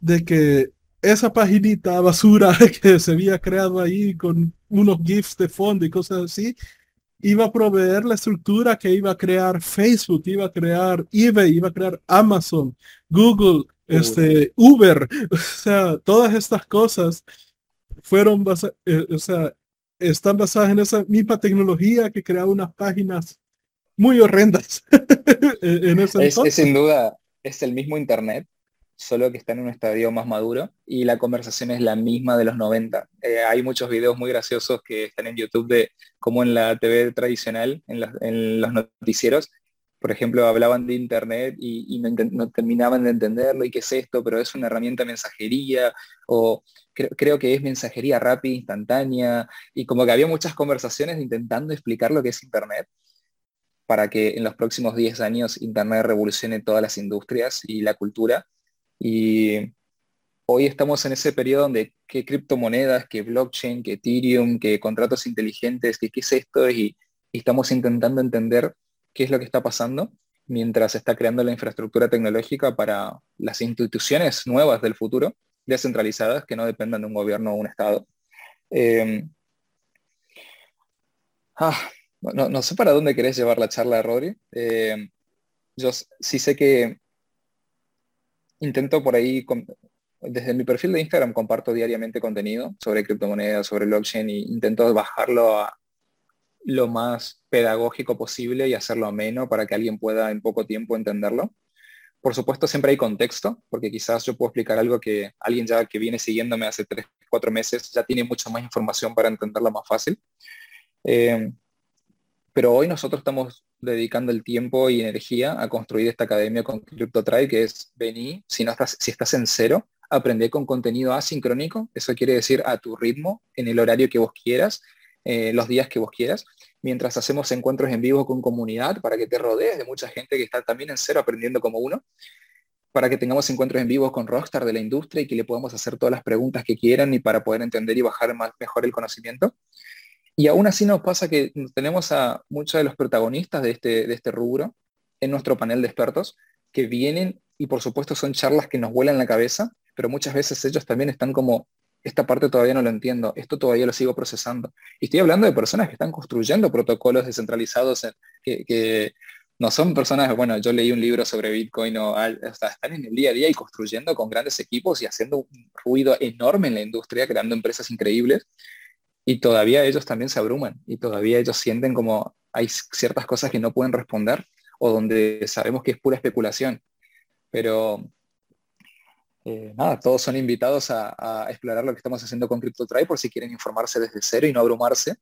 de que esa paginita basura [LAUGHS] que se había creado ahí con unos GIFs de fondo y cosas así, iba a proveer la estructura que iba a crear Facebook, iba a crear eBay, iba a crear Amazon, Google, este, Uber, [LAUGHS] o sea, todas estas cosas fueron, eh, o sea, están basadas en esa misma tecnología que crea unas páginas muy horrendas. [LAUGHS] en ese es, es, sin duda, es el mismo Internet, solo que está en un estadio más maduro y la conversación es la misma de los 90. Eh, hay muchos videos muy graciosos que están en YouTube de cómo en la TV tradicional, en, los noticieros, por ejemplo, hablaban de Internet y, no, terminaban de entenderlo y qué es esto, pero es una herramienta de mensajería o creo que es mensajería rápida, instantánea y como que había muchas conversaciones intentando explicar lo que es Internet para que en los próximos 10 años Internet revolucione todas las industrias y la cultura y hoy estamos en ese periodo donde qué criptomonedas, qué blockchain, qué Ethereum, qué contratos inteligentes, qué, es esto, y, estamos intentando entender qué es lo que está pasando mientras se está creando la infraestructura tecnológica para las instituciones nuevas del futuro, descentralizadas, que no dependan de un gobierno o un Estado. Ah, no, sé para dónde querés llevar la charla, Rodri. Em, yo sí sé que intento por ahí, desde mi perfil de Instagram comparto diariamente contenido sobre criptomonedas, sobre blockchain e intento bajarlo a lo más pedagógico posible y hacerlo ameno para que alguien pueda en poco tiempo entenderlo. Por supuesto, siempre hay contexto, porque quizás yo puedo explicar algo que alguien ya que viene siguiéndome hace tres, cuatro meses ya tiene mucha más información para entenderlo más fácil. Eh, pero hoy nosotros estamos dedicando el tiempo y energía a construir esta academia con CryptoTribe, que es venir, si, no estás, si estás en cero, aprender con contenido asincrónico, eso quiere decir a tu ritmo, en el horario que vos quieras, eh, los días que vos quieras, mientras hacemos encuentros en vivo con comunidad para que te rodees de mucha gente que está también en cero aprendiendo como uno, para que tengamos encuentros en vivo con Rockstar de la industria y que le podamos hacer todas las preguntas que quieran y para poder entender y bajar más, mejor el conocimiento. Y aún así nos pasa que tenemos a muchos de los protagonistas de este, de este rubro en nuestro panel de expertos que vienen y por supuesto son charlas que nos vuelan la cabeza, pero muchas veces ellos también están como, esta parte todavía no lo entiendo, esto todavía lo sigo procesando. Y estoy hablando de personas que están construyendo protocolos descentralizados que, no son personas, bueno, yo leí un libro sobre Bitcoin o, están en el día a día y construyendo con grandes equipos y haciendo un ruido enorme en la industria, creando empresas increíbles y todavía ellos también se abruman y todavía ellos sienten como hay ciertas cosas que no pueden responder o donde sabemos que es pura especulación. Pero eh, nada, todos son invitados a, explorar lo que estamos haciendo con CryptoTribe por si quieren informarse desde cero y no abrumarse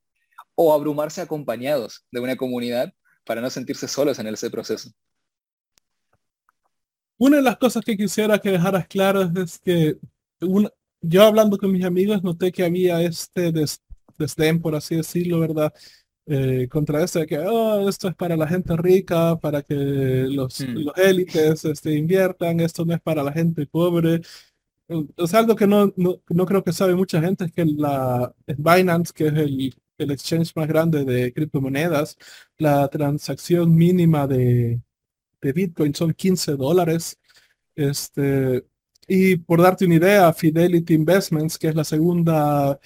o abrumarse acompañados de una comunidad para no sentirse solos en ese proceso. Una de las cosas que quisiera que dejaras claras es que yo hablando con mis amigos noté que había este desdén, por así decirlo, ¿verdad? Eh, contra esto de que oh, esto es para la gente rica, para que los, hmm. los élites este, inviertan, esto no es para la gente pobre. Es algo que no, no, no, creo que sabe mucha gente, es que la Binance, que es el, el exchange más grande de criptomonedas, la transacción mínima de, de Bitcoin son 15 dólares. Este, y por darte una idea, Fidelity Investments, que es la segunda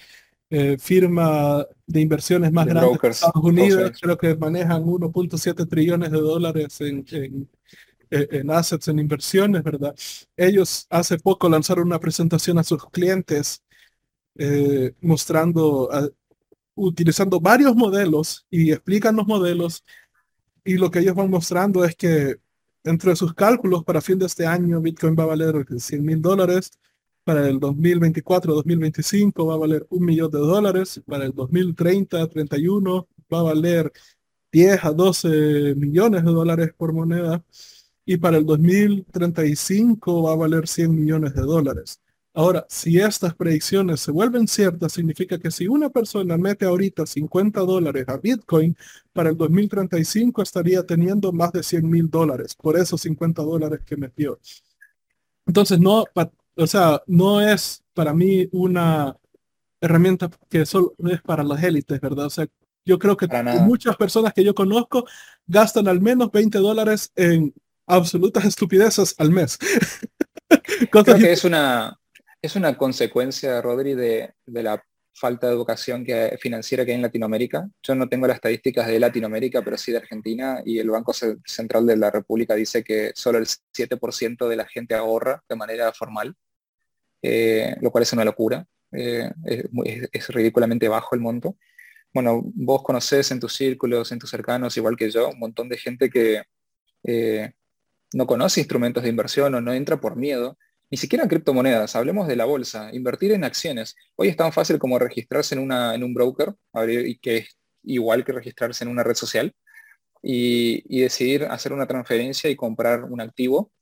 eh, firma de inversiones más grande de Estados Unidos, creo que manejan 1.7 trillones de dólares en, eh, en, assets, en inversiones, ¿verdad? Ellos hace poco lanzaron una presentación a sus clientes eh, mostrando, utilizando varios modelos y explican los modelos y lo que ellos van mostrando es que dentro de sus cálculos para fin de este año Bitcoin va a valer 100 mil dólares, para el 2024-2025 va a valer un millón de dólares. Para el 2030-31 va a valer 10 a 12 millones de dólares por moneda. Y para el 2035 va a valer 100 millones de dólares. Ahora, si estas predicciones se vuelven ciertas, significa que si una persona mete ahorita 50 dólares a Bitcoin, para el 2035 estaría teniendo más de 100 mil dólares por esos 50 dólares que metió. Entonces, no, o sea, no es para mí una herramienta que solo es para las élites, ¿verdad? O sea, yo creo que muchas personas que yo conozco gastan al menos 20 dólares en absolutas estupideces al mes. [LAUGHS] creo que es una, es una consecuencia, Rodri, de, de la falta de educación que, financiera que hay en Latinoamérica. Yo no tengo las estadísticas de Latinoamérica, pero sí de Argentina, y el Banco Central de la República dice que solo el 7% de la gente ahorra de manera formal. Eh, lo cual es una locura, eh, es, ridículamente bajo el monto. bueno, vos conocés en tus círculos, en tus cercanos, igual que yo, un montón de gente que eh, no conoce instrumentos de inversión o no entra por miedo, ni siquiera criptomonedas, hablemos de la bolsa, invertir en acciones. Hoy es tan fácil como registrarse en, una, en un broker, que es igual que registrarse en una red social, y, decidir hacer una transferencia y comprar un activo.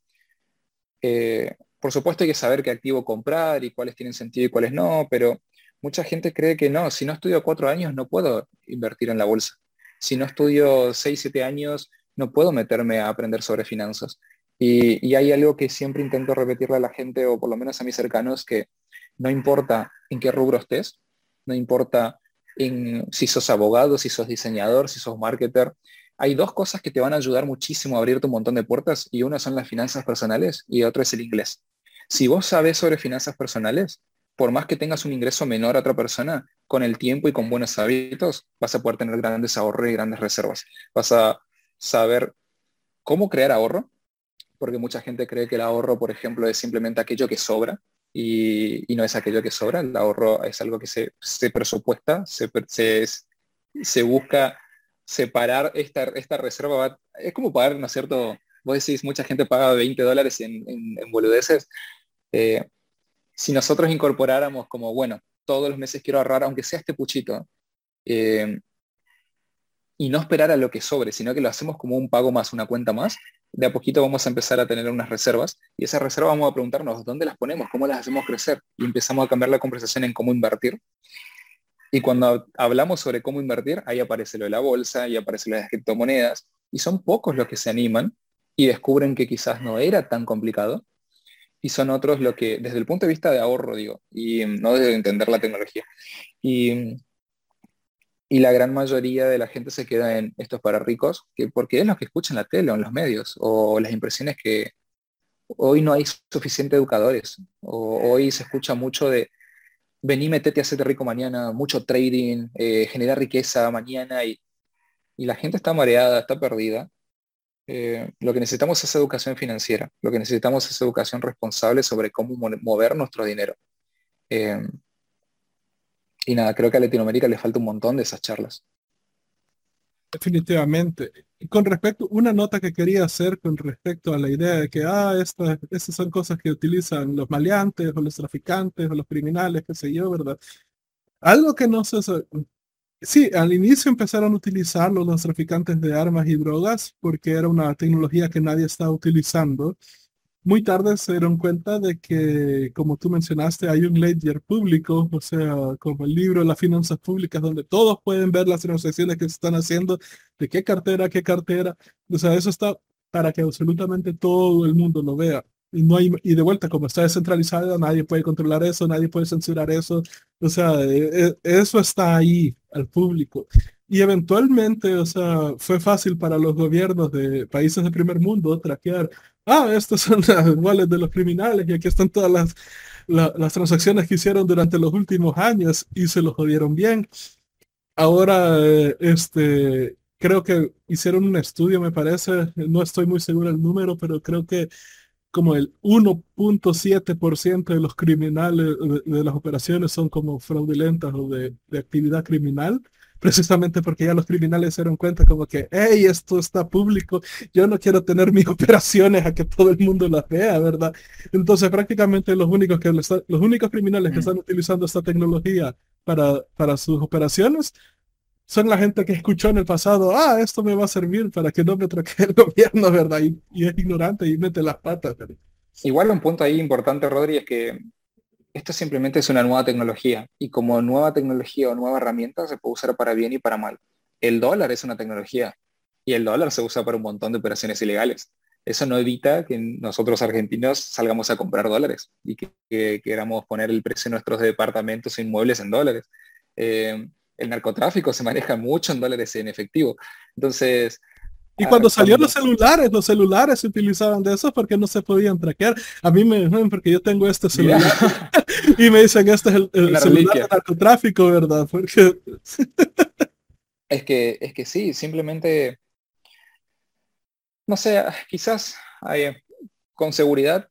Por supuesto hay que saber qué activo comprar y cuáles tienen sentido y cuáles no, pero mucha gente cree que no, si no estudio cuatro años no puedo invertir en la bolsa. Si no estudio seis, siete años no puedo meterme a aprender sobre finanzas. Y, hay algo que siempre intento repetirle a la gente, o por lo menos a mis cercanos, que no importa en qué rubro estés, no importa si sos abogado, si sos diseñador, si sos marketer, hay dos cosas que te van a ayudar muchísimo a abrirte un montón de puertas y una son las finanzas personales y otra es el inglés. Si vos sabes sobre finanzas personales, por más que tengas un ingreso menor a otra persona, con el tiempo y con buenos hábitos, vas a poder tener grandes ahorros y grandes reservas. Vas a saber cómo crear ahorro, porque mucha gente cree que el ahorro, por ejemplo, es simplemente aquello que sobra y, no es aquello que sobra. El ahorro es algo que se, presupuesta, se, busca separar esta, esta reserva. Es como pagar, ¿no es cierto? Vos decís, mucha gente paga 20 dólares en, en, boludeces. Eh, si nosotros incorporáramos como, bueno, todos los meses quiero ahorrar, aunque sea este puchito, eh, y no esperar a lo que sobre, sino que lo hacemos como un pago más, una cuenta más, de a poquito vamos a empezar a tener unas reservas y esas reservas vamos a preguntarnos dónde las ponemos, cómo las hacemos crecer y empezamos a cambiar la conversación en cómo invertir. Y cuando hablamos sobre cómo invertir, ahí aparece lo de la bolsa, y aparece lo de las criptomonedas y son pocos los que se animan y descubren que quizás no era tan complicado y son otros lo que, desde el punto de vista de ahorro, digo, y no de entender la tecnología. Y, y la gran mayoría de la gente se queda en estos para ricos, que porque es lo que escuchan la tele o en los medios, o las impresiones que hoy no hay suficientes educadores, o hoy se escucha mucho de vení, metete a hacerte rico mañana, mucho trading, eh, generar riqueza mañana, y, y la gente está mareada, está perdida, eh, lo que necesitamos es educación financiera, lo que necesitamos es educación responsable sobre cómo mover nuestro dinero. Eh, y nada, creo que a Latinoamérica le falta un montón de esas charlas. Definitivamente. Y con respecto, una nota que quería hacer con respecto a la idea de que, ah, estas, estas son cosas que utilizan los maleantes o los traficantes o los criminales, qué sé yo, ¿verdad? Algo que no se, Sí, al inicio empezaron a utilizarlo los traficantes de armas y drogas porque era una tecnología que nadie estaba utilizando. Muy tarde se dieron cuenta de que, como tú mencionaste, hay un ledger público, o sea, como el libro de las finanzas públicas, donde todos pueden ver las transacciones que se están haciendo, de qué cartera, qué cartera. O sea, eso está para que absolutamente todo el mundo lo vea y no hay de vuelta como está descentralizado nadie puede controlar eso nadie puede censurar eso. O sea e, e, eso está ahí al público. Y eventualmente o sea fue fácil para los gobiernos de países de primer mundo traquear ah estas son [LAUGHS] las iguales de los criminales y aquí están todas las las transacciones que hicieron durante los últimos años y se los jodieron bien ahora este creo que hicieron un estudio me parece no estoy muy seguro del número pero creo que como el 1.7% de los criminales de, las operaciones son como fraudulentas o de, actividad criminal, precisamente porque ya los criminales se dieron cuenta como que, hey, esto está público, yo no quiero tener mis [LAUGHS] operaciones a que todo el mundo las vea, ¿verdad? Entonces prácticamente los únicos, que los únicos criminales que mm. están utilizando esta tecnología para, para sus operaciones son la gente que escuchó en el pasado, ah, esto me va a servir para que no me traque el [LAUGHS] gobierno, ¿verdad? Y, es ignorante y mete las patas. Igual un punto ahí importante, Rodri, es que esto simplemente es una nueva tecnología y como nueva tecnología o nueva herramienta se puede usar para bien y para mal. El dólar es una tecnología y el dólar se usa para un montón de operaciones ilegales. Eso no evita que nosotros argentinos salgamos a comprar dólares y que, queramos poner el precio de nuestros departamentos e inmuebles en dólares. Eh, el narcotráfico se maneja mucho en dólares en efectivo. Entonces... Y cuando salieron los celulares, los celulares se utilizaban de eso porque no se podían traquear. A mí me, porque yo tengo este celular [LAUGHS] y me dicen este es el, celular de narcotráfico, ¿verdad? Porque... es que, es que sí, simplemente, no sé, quizás con seguridad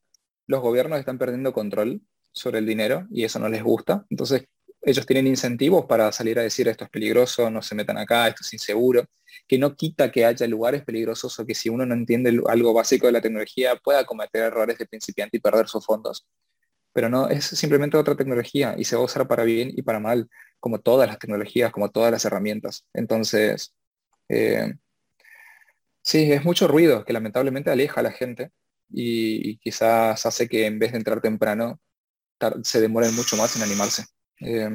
los gobiernos están perdiendo control sobre el dinero y eso no les gusta. Entonces ellos tienen incentivos para salir a decir esto es peligroso, no se metan acá, esto es inseguro, que no quita que haya lugares peligrosos o que si uno no entiende algo básico de la tecnología pueda cometer errores de principiante y perder sus fondos. Pero no, es simplemente otra tecnología y se va a usar para bien y para mal, como todas las tecnologías, como todas las herramientas. Entonces, eh, sí, es mucho ruido que lamentablemente aleja a la gente y, quizás hace que en vez de entrar temprano, se demoren mucho más en animarse. Eh,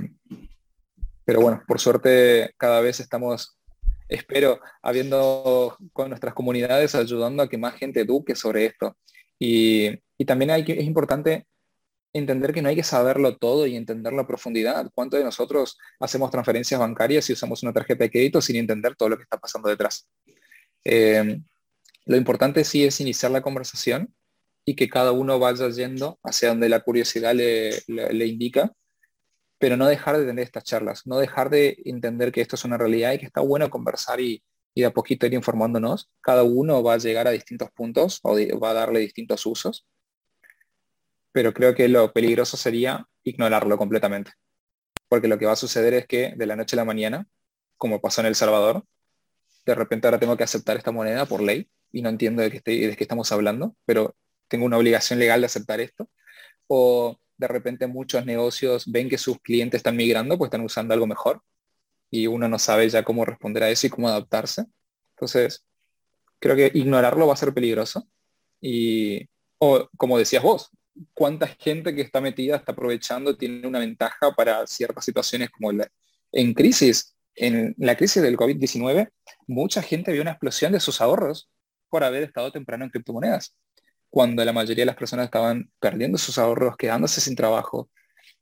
pero bueno, por suerte cada vez estamos, espero, habiendo con nuestras comunidades ayudando a que más gente eduque sobre esto. Y, también hay que, es importante entender que no hay que saberlo todo y entenderlo a profundidad. ¿Cuántos de nosotros hacemos transferencias bancarias y usamos una tarjeta de crédito sin entender todo lo que está pasando detrás? Eh, lo importante sí es iniciar la conversación y que cada uno vaya yendo hacia donde la curiosidad le, le, indica, pero no dejar de tener estas charlas, no dejar de entender que esto es una realidad y que está bueno conversar y, y de a poquito ir informándonos. Cada uno va a llegar a distintos puntos o va a darle distintos usos, pero creo que lo peligroso sería ignorarlo completamente, porque lo que va a suceder es que de la noche a la mañana, como pasó en El Salvador, de repente ahora tengo que aceptar esta moneda por ley y no entiendo de qué, de qué estamos hablando, pero tengo una obligación legal de aceptar esto. O de repente muchos negocios ven que sus clientes están migrando, pues están usando algo mejor y uno no sabe ya cómo responder a eso y cómo adaptarse. Entonces, creo que ignorarlo va a ser peligroso. Y, o como decías vos, cuánta gente que está metida está aprovechando, tiene una ventaja para ciertas situaciones como en crisis. En la crisis del COVID-19, mucha gente vio una explosión de sus ahorros por haber estado temprano en criptomonedas, cuando la mayoría de las personas estaban perdiendo sus ahorros, quedándose sin trabajo.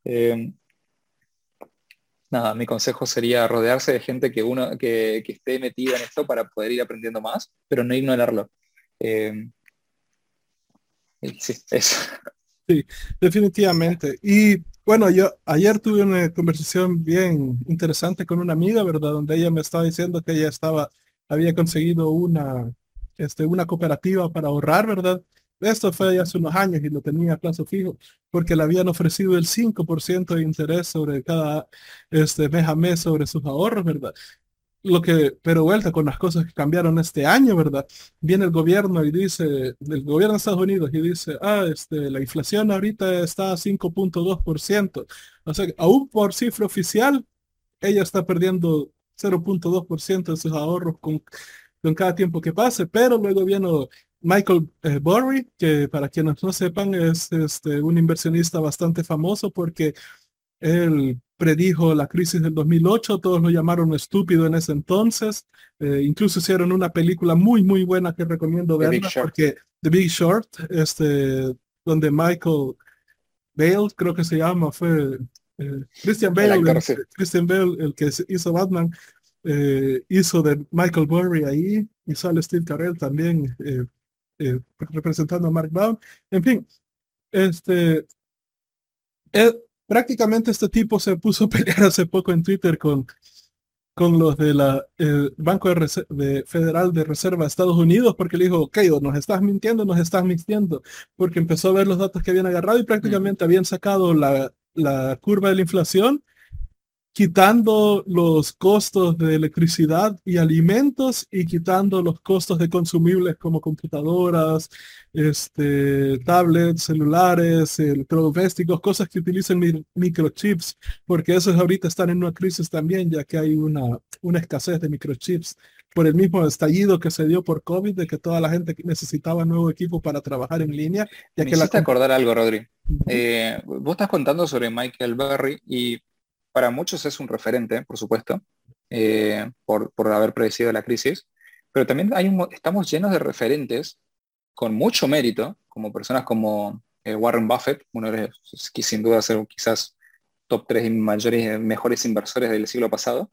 Em, nada, mi consejo sería rodearse de gente que uno que, esté metida en esto para poder ir aprendiendo más, pero no ignorarlo. Em, sí, eso. Sí, definitivamente. Y bueno, yo ayer tuve una conversación bien interesante con una amiga, ¿verdad? Donde ella me estaba diciendo que ella estaba, había conseguido una, este, una cooperativa para ahorrar, ¿verdad? Esto fue hace unos años y lo tenía a plazo fijo porque le habían ofrecido el 5% de interés sobre cada este, mes a mes sobre sus ahorros, ¿verdad? Lo que, pero vuelta con las cosas que cambiaron este año, ¿verdad? Viene el gobierno y dice, el gobierno de Estados Unidos y dice, ah, este, la inflación ahorita está a 5.2%. O sea, aún por cifra oficial, ella está perdiendo 0.2% de sus ahorros con con cada tiempo que pase, pero luego vino Michael eh, Burry, que para quienes no sepan es este, un inversionista bastante famoso porque él predijo la crisis del 2008, todos lo llamaron estúpido en ese entonces, eh, incluso hicieron una película muy muy buena que recomiendo ver porque The Big Short, este, donde Michael Bale, creo que se llama, fue eh, Christian Bale, Christian Bale, el que hizo Batman, eh, hizo de Michael Burry ahí, y sale Steve Carell también eh, eh, representando a Mark Brown. En fin, este, prácticamente este tipo se puso a pelear hace poco en Twitter con, con los de la Banco de, Federal de Reserva de Estados Unidos porque le dijo, ok, nos estás mintiendo, nos estás mintiendo, porque empezó a ver los datos que habían agarrado y prácticamente habían sacado la, la curva de la inflación quitando los costos de electricidad y alimentos y quitando los costos de consumibles como computadoras, este, tablets, celulares, electrodomésticos, cosas que utilizan microchips, porque esos ahorita están en una crisis también, ya que hay una, una escasez de microchips por el mismo estallido que se dio por COVID, de que toda la gente necesitaba nuevo equipo para trabajar en línea. Ya Me que la... acordar algo, Rodri. Eh, vos estás contando sobre Michael Berry y para muchos es un referente, por supuesto, eh, por, haber predecido la crisis, pero también hay estamos llenos de referentes con mucho mérito, como personas como eh, Warren Buffett, uno de los que sin duda ser quizás top 3 mayores, mejores inversores del siglo pasado,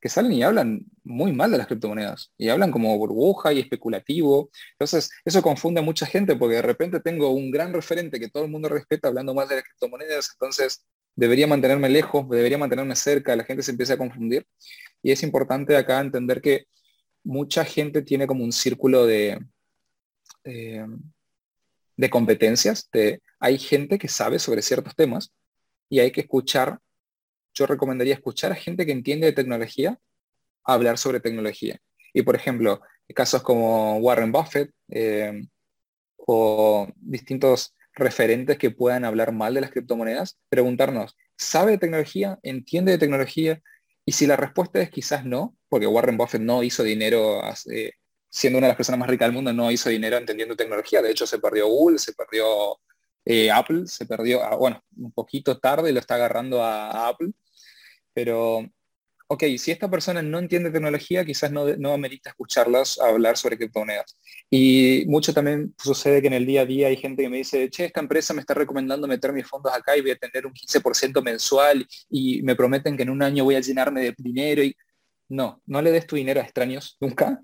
que salen y hablan muy mal de las criptomonedas y hablan como burbuja y especulativo. Entonces, eso confunde a mucha gente porque de repente tengo un gran referente que todo el mundo respeta hablando mal de las criptomonedas, entonces debería mantenerme lejos, debería mantenerme cerca, la gente se empieza a confundir. Y es importante acá entender que mucha gente tiene como un círculo de, de competencias. Hay gente que sabe sobre ciertos temas y hay que escuchar yo recomendaría escuchar a gente que entiende de tecnología hablar sobre tecnología. Y por ejemplo, casos como Warren Buffett eh, o distintos referentes que puedan hablar mal de las criptomonedas, preguntarnos, ¿sabe de tecnología? ¿Entiende de tecnología? Y si la respuesta es quizás no, porque Warren Buffett no hizo dinero, siendo una de las personas más ricas del mundo, no hizo dinero entendiendo tecnología. De hecho, se perdió Google, se perdió eh, Apple, se perdió, ah, bueno, un poquito tarde lo está agarrando a Apple, pero ok, si esta persona no entiende tecnología, quizás no, no amerita escucharlas hablar sobre criptomonedas. Y mucho también sucede que en el día a día hay gente que me dice, che, esta empresa me está recomendando meter mis fondos acá y voy a tener un 15% mensual y me prometen que en un año voy a llenarme de dinero. Y... No, no le des tu dinero a extraños nunca,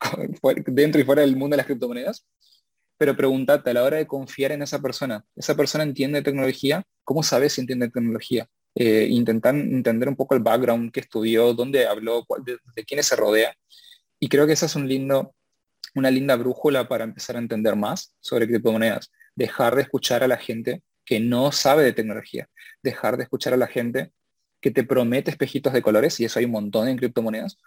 [LAUGHS] dentro y fuera del mundo de las criptomonedas. Pero pregúntate a la hora de confiar en esa persona, ¿esa persona entiende tecnología? ¿Cómo sabes si entiende tecnología? Eh, intentar entender un poco el background que estudió, dónde habló, de, quiénes se rodea. Y creo que esa es un lindo, una linda brújula para empezar a entender más sobre criptomonedas. Dejar de escuchar a la gente que no sabe de tecnología. Dejar de escuchar a la gente que te promete espejitos de colores, y eso hay un montón en criptomonedas,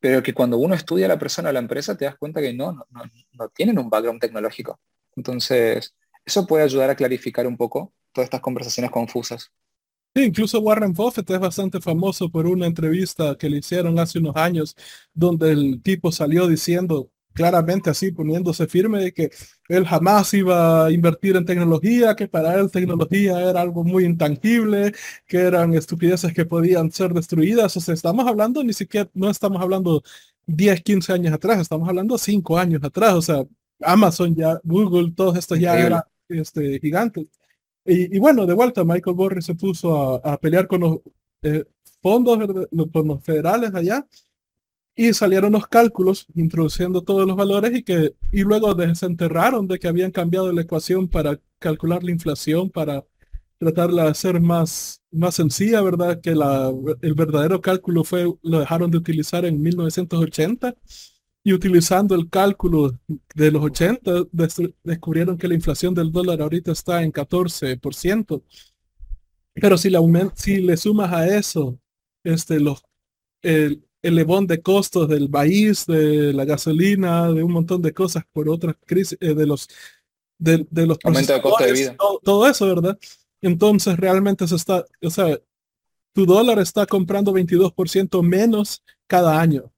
pero que cuando uno estudia a la persona o la empresa te das cuenta que no, no, no tienen un background tecnológico. Entonces, eso puede ayudar a clarificar un poco todas estas conversaciones confusas incluso Warren Buffett es bastante famoso por una entrevista que le hicieron hace unos años, donde el tipo salió diciendo claramente así, poniéndose firme de que él jamás iba a invertir en tecnología, que para él tecnología era algo muy intangible, que eran estupideces que podían ser destruidas. O sea, estamos hablando, ni siquiera, no estamos hablando 10, 15 años atrás, estamos hablando 5 años atrás. O sea, Amazon ya, Google, todos estos ya eran este, gigantes. Y, bueno, de vuelta, Michael Borri se puso a, pelear con los eh, fondos, con los federales allá, y salieron los cálculos introduciendo todos los valores y que y luego desenterraron de que habían cambiado la ecuación para calcular la inflación, para tratarla de hacer más, más sencilla, ¿verdad? Que el verdadero cálculo fue, lo dejaron de utilizar en 1980 y utilizando el cálculo de los 80, descubrieron que la inflación del dólar ahorita está en 14%. Pero si le, si le sumas a eso este, los, el, elevón de costos del maíz, de la gasolina, de un montón de cosas por otras crisis, eh, de los de, los aumento de costo de vida. Todo, todo, eso, ¿verdad? Entonces realmente se está, o sea, tu dólar está comprando 22% menos cada año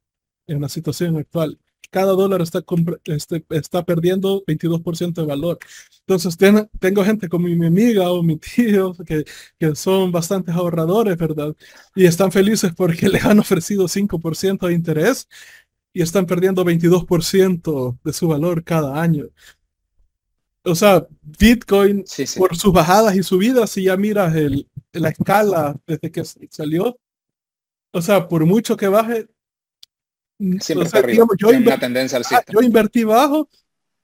en la situación actual. Cada dólar está, este, está perdiendo 22% de valor. Entonces tengo gente como mi amiga o mi tío que, que son bastantes ahorradores, ¿verdad? Y están felices porque [LAUGHS] le han ofrecido 5% de interés y están perdiendo 22% de su valor cada año. O sea, Bitcoin, por sus bajadas y subidas, si ya miras el, la escala desde que salió, o sea, por mucho que baje, Siempre yo, invertí, tendencia ah, yo invertí bajo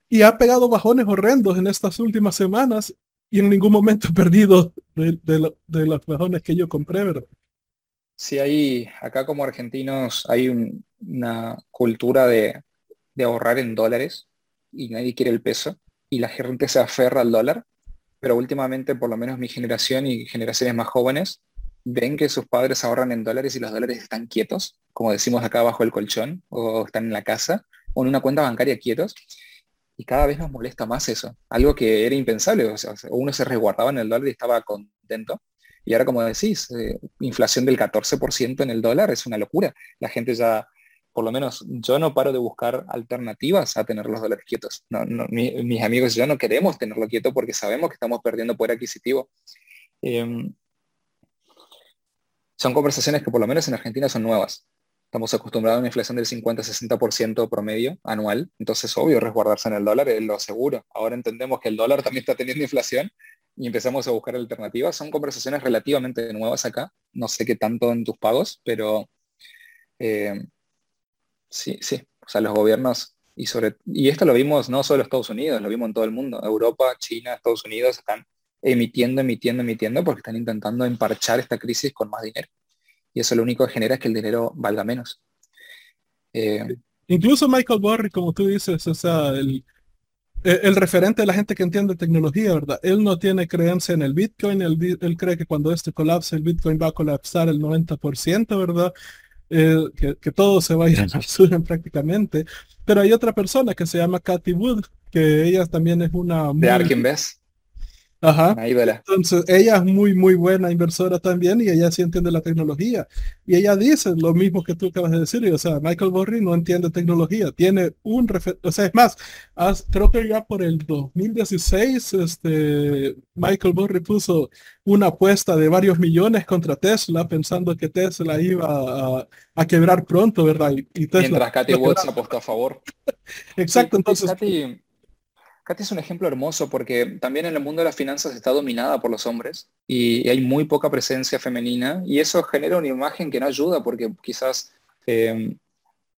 y ha pegado bajones horrendos en estas últimas semanas y en ningún momento he perdido de, de, los bajones que yo compré, ¿verdad? Sí, hay, acá como argentinos hay una cultura de, de ahorrar en dólares y nadie quiere el peso y la gente se aferra al dólar, pero últimamente por lo menos mi generación y generaciones más jóvenes ven que sus padres ahorran en dólares y los dólares están quietos, como decimos acá bajo el colchón, o están en la casa, o en una cuenta bancaria quietos, y cada vez nos molesta más eso, algo que era impensable, o sea, uno se resguardaba en el dólar y estaba contento, y ahora como decís, eh, inflación del 14% en el dólar es una locura, la gente ya, por lo menos yo no paro de buscar alternativas a tener los dólares quietos, mis amigos y yo no queremos tenerlo quieto porque sabemos que estamos perdiendo poder adquisitivo. Em, son conversaciones que por lo menos en Argentina son nuevas. Estamos acostumbrados a una inflación del 50-60% promedio anual, entonces obvio resguardarse en el dólar es lo seguro. Ahora entendemos que el dólar también está teniendo inflación y empezamos a buscar alternativas. Son conversaciones relativamente nuevas acá, no sé qué tanto en tus pagos, pero eh, sí, sí, o sea, los gobiernos y sobre y esto lo vimos no solo en Estados Unidos, lo vimos en todo el mundo, Europa, China, Estados Unidos están emitiendo, emitiendo, emitiendo, porque están intentando emparchar esta crisis con más dinero. Y eso lo único que genera es que el dinero valga menos. Eh, Incluso Michael Burry, como tú dices, o sea, el, el referente de la gente que entiende tecnología, ¿verdad? Él no tiene creencia en el Bitcoin, él, él cree que cuando este colapse el Bitcoin va a colapsar el 90%, ¿verdad? Eh, que, que, todo se va a ir al [LAUGHS] sur prácticamente. Pero hay otra persona que se llama Cathy Wood, que ella también es una... De Arkin Ajá. Entonces, ella es muy, muy buena inversora también y ella sí entiende la tecnología. Y ella dice lo mismo que tú acabas de decir. O sea, Michael Burry no entiende tecnología. Tiene un O sea, es más, creo que ya por el 2016, este, Michael Burry puso una apuesta de varios millones contra Tesla pensando que Tesla iba a, quebrar pronto, ¿verdad? Y, Tesla, Mientras Katy Woods apostó a favor. [LAUGHS] Exacto, entonces... Katy es un ejemplo hermoso porque también en el mundo de las finanzas está dominada por los hombres y hay muy poca presencia femenina y eso genera una imagen que no ayuda porque quizás eh,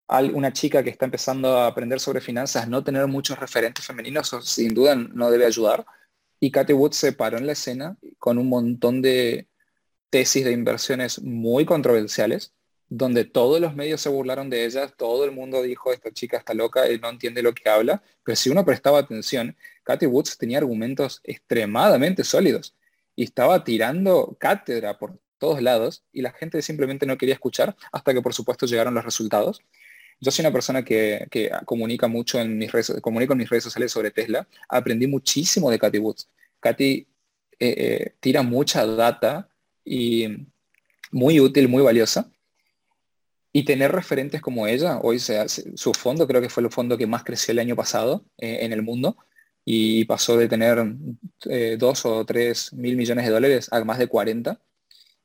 una chica que está empezando a aprender sobre finanzas no tener muchos referentes femeninos sin duda no debe ayudar. Y Katy Wood se paró en la escena con un montón de tesis de inversiones muy controversiales donde todos los medios se burlaron de ella, todo el mundo dijo, esta chica está loca, y no entiende lo que habla, pero si uno prestaba atención, Katy Woods tenía argumentos extremadamente sólidos y estaba tirando cátedra por todos lados y la gente simplemente no quería escuchar hasta que por supuesto llegaron los resultados. Yo soy una persona que, comunica mucho en mis redes, comunico en mis redes sociales sobre Tesla. Aprendí muchísimo de Katy Woods. Katy eh, eh, tira mucha data y muy útil, muy valiosa y tener referentes como ella, hoy se hace, su fondo creo que fue el fondo que más creció el año pasado eh, en el mundo y pasó de tener eh, dos o tres mil millones de dólares a más de 40.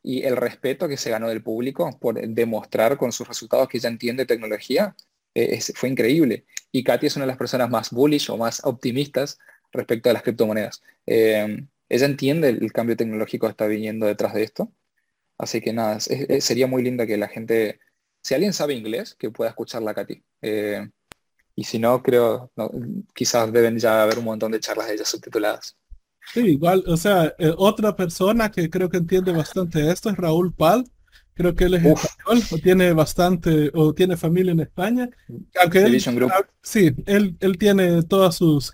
Y el respeto que se ganó del público por demostrar con sus resultados que ella entiende tecnología eh, fue increíble. Y Katy es una de las personas más bullish o más optimistas respecto a las criptomonedas. ella entiende el, cambio tecnológico que está viniendo detrás de esto. Así que nada, sería muy linda que la gente si alguien sabe inglés, que pueda escucharla, Katy. Eh, y si no, creo, quizás deben ya haber un montón de charlas de ellas subtituladas. Sí, igual, o sea, eh, otra persona que creo que entiende bastante esto es Raúl Pal. Creo que él es español, o tiene bastante, o tiene familia en España. Aunque él, ah, sí, él, él tiene todas sus,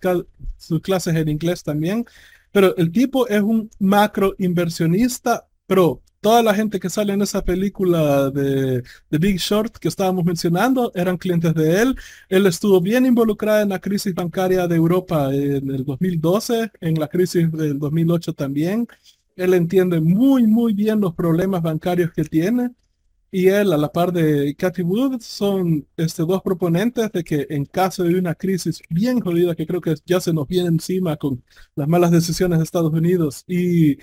sus clases en inglés también. Pero el tipo es un macro inversionista pro toda la gente que sale en esa película de, de, Big Short que estábamos mencionando eran clientes de él. Él estuvo bien involucrado en la crisis bancaria de Europa en el 2012, en la crisis del 2008 también. Él entiende muy, muy bien los problemas bancarios que tiene. Y él, a la par de Cathy Wood, son este, dos proponentes de que en caso de una crisis bien jodida, que creo que ya se nos viene encima con las malas decisiones de Estados Unidos y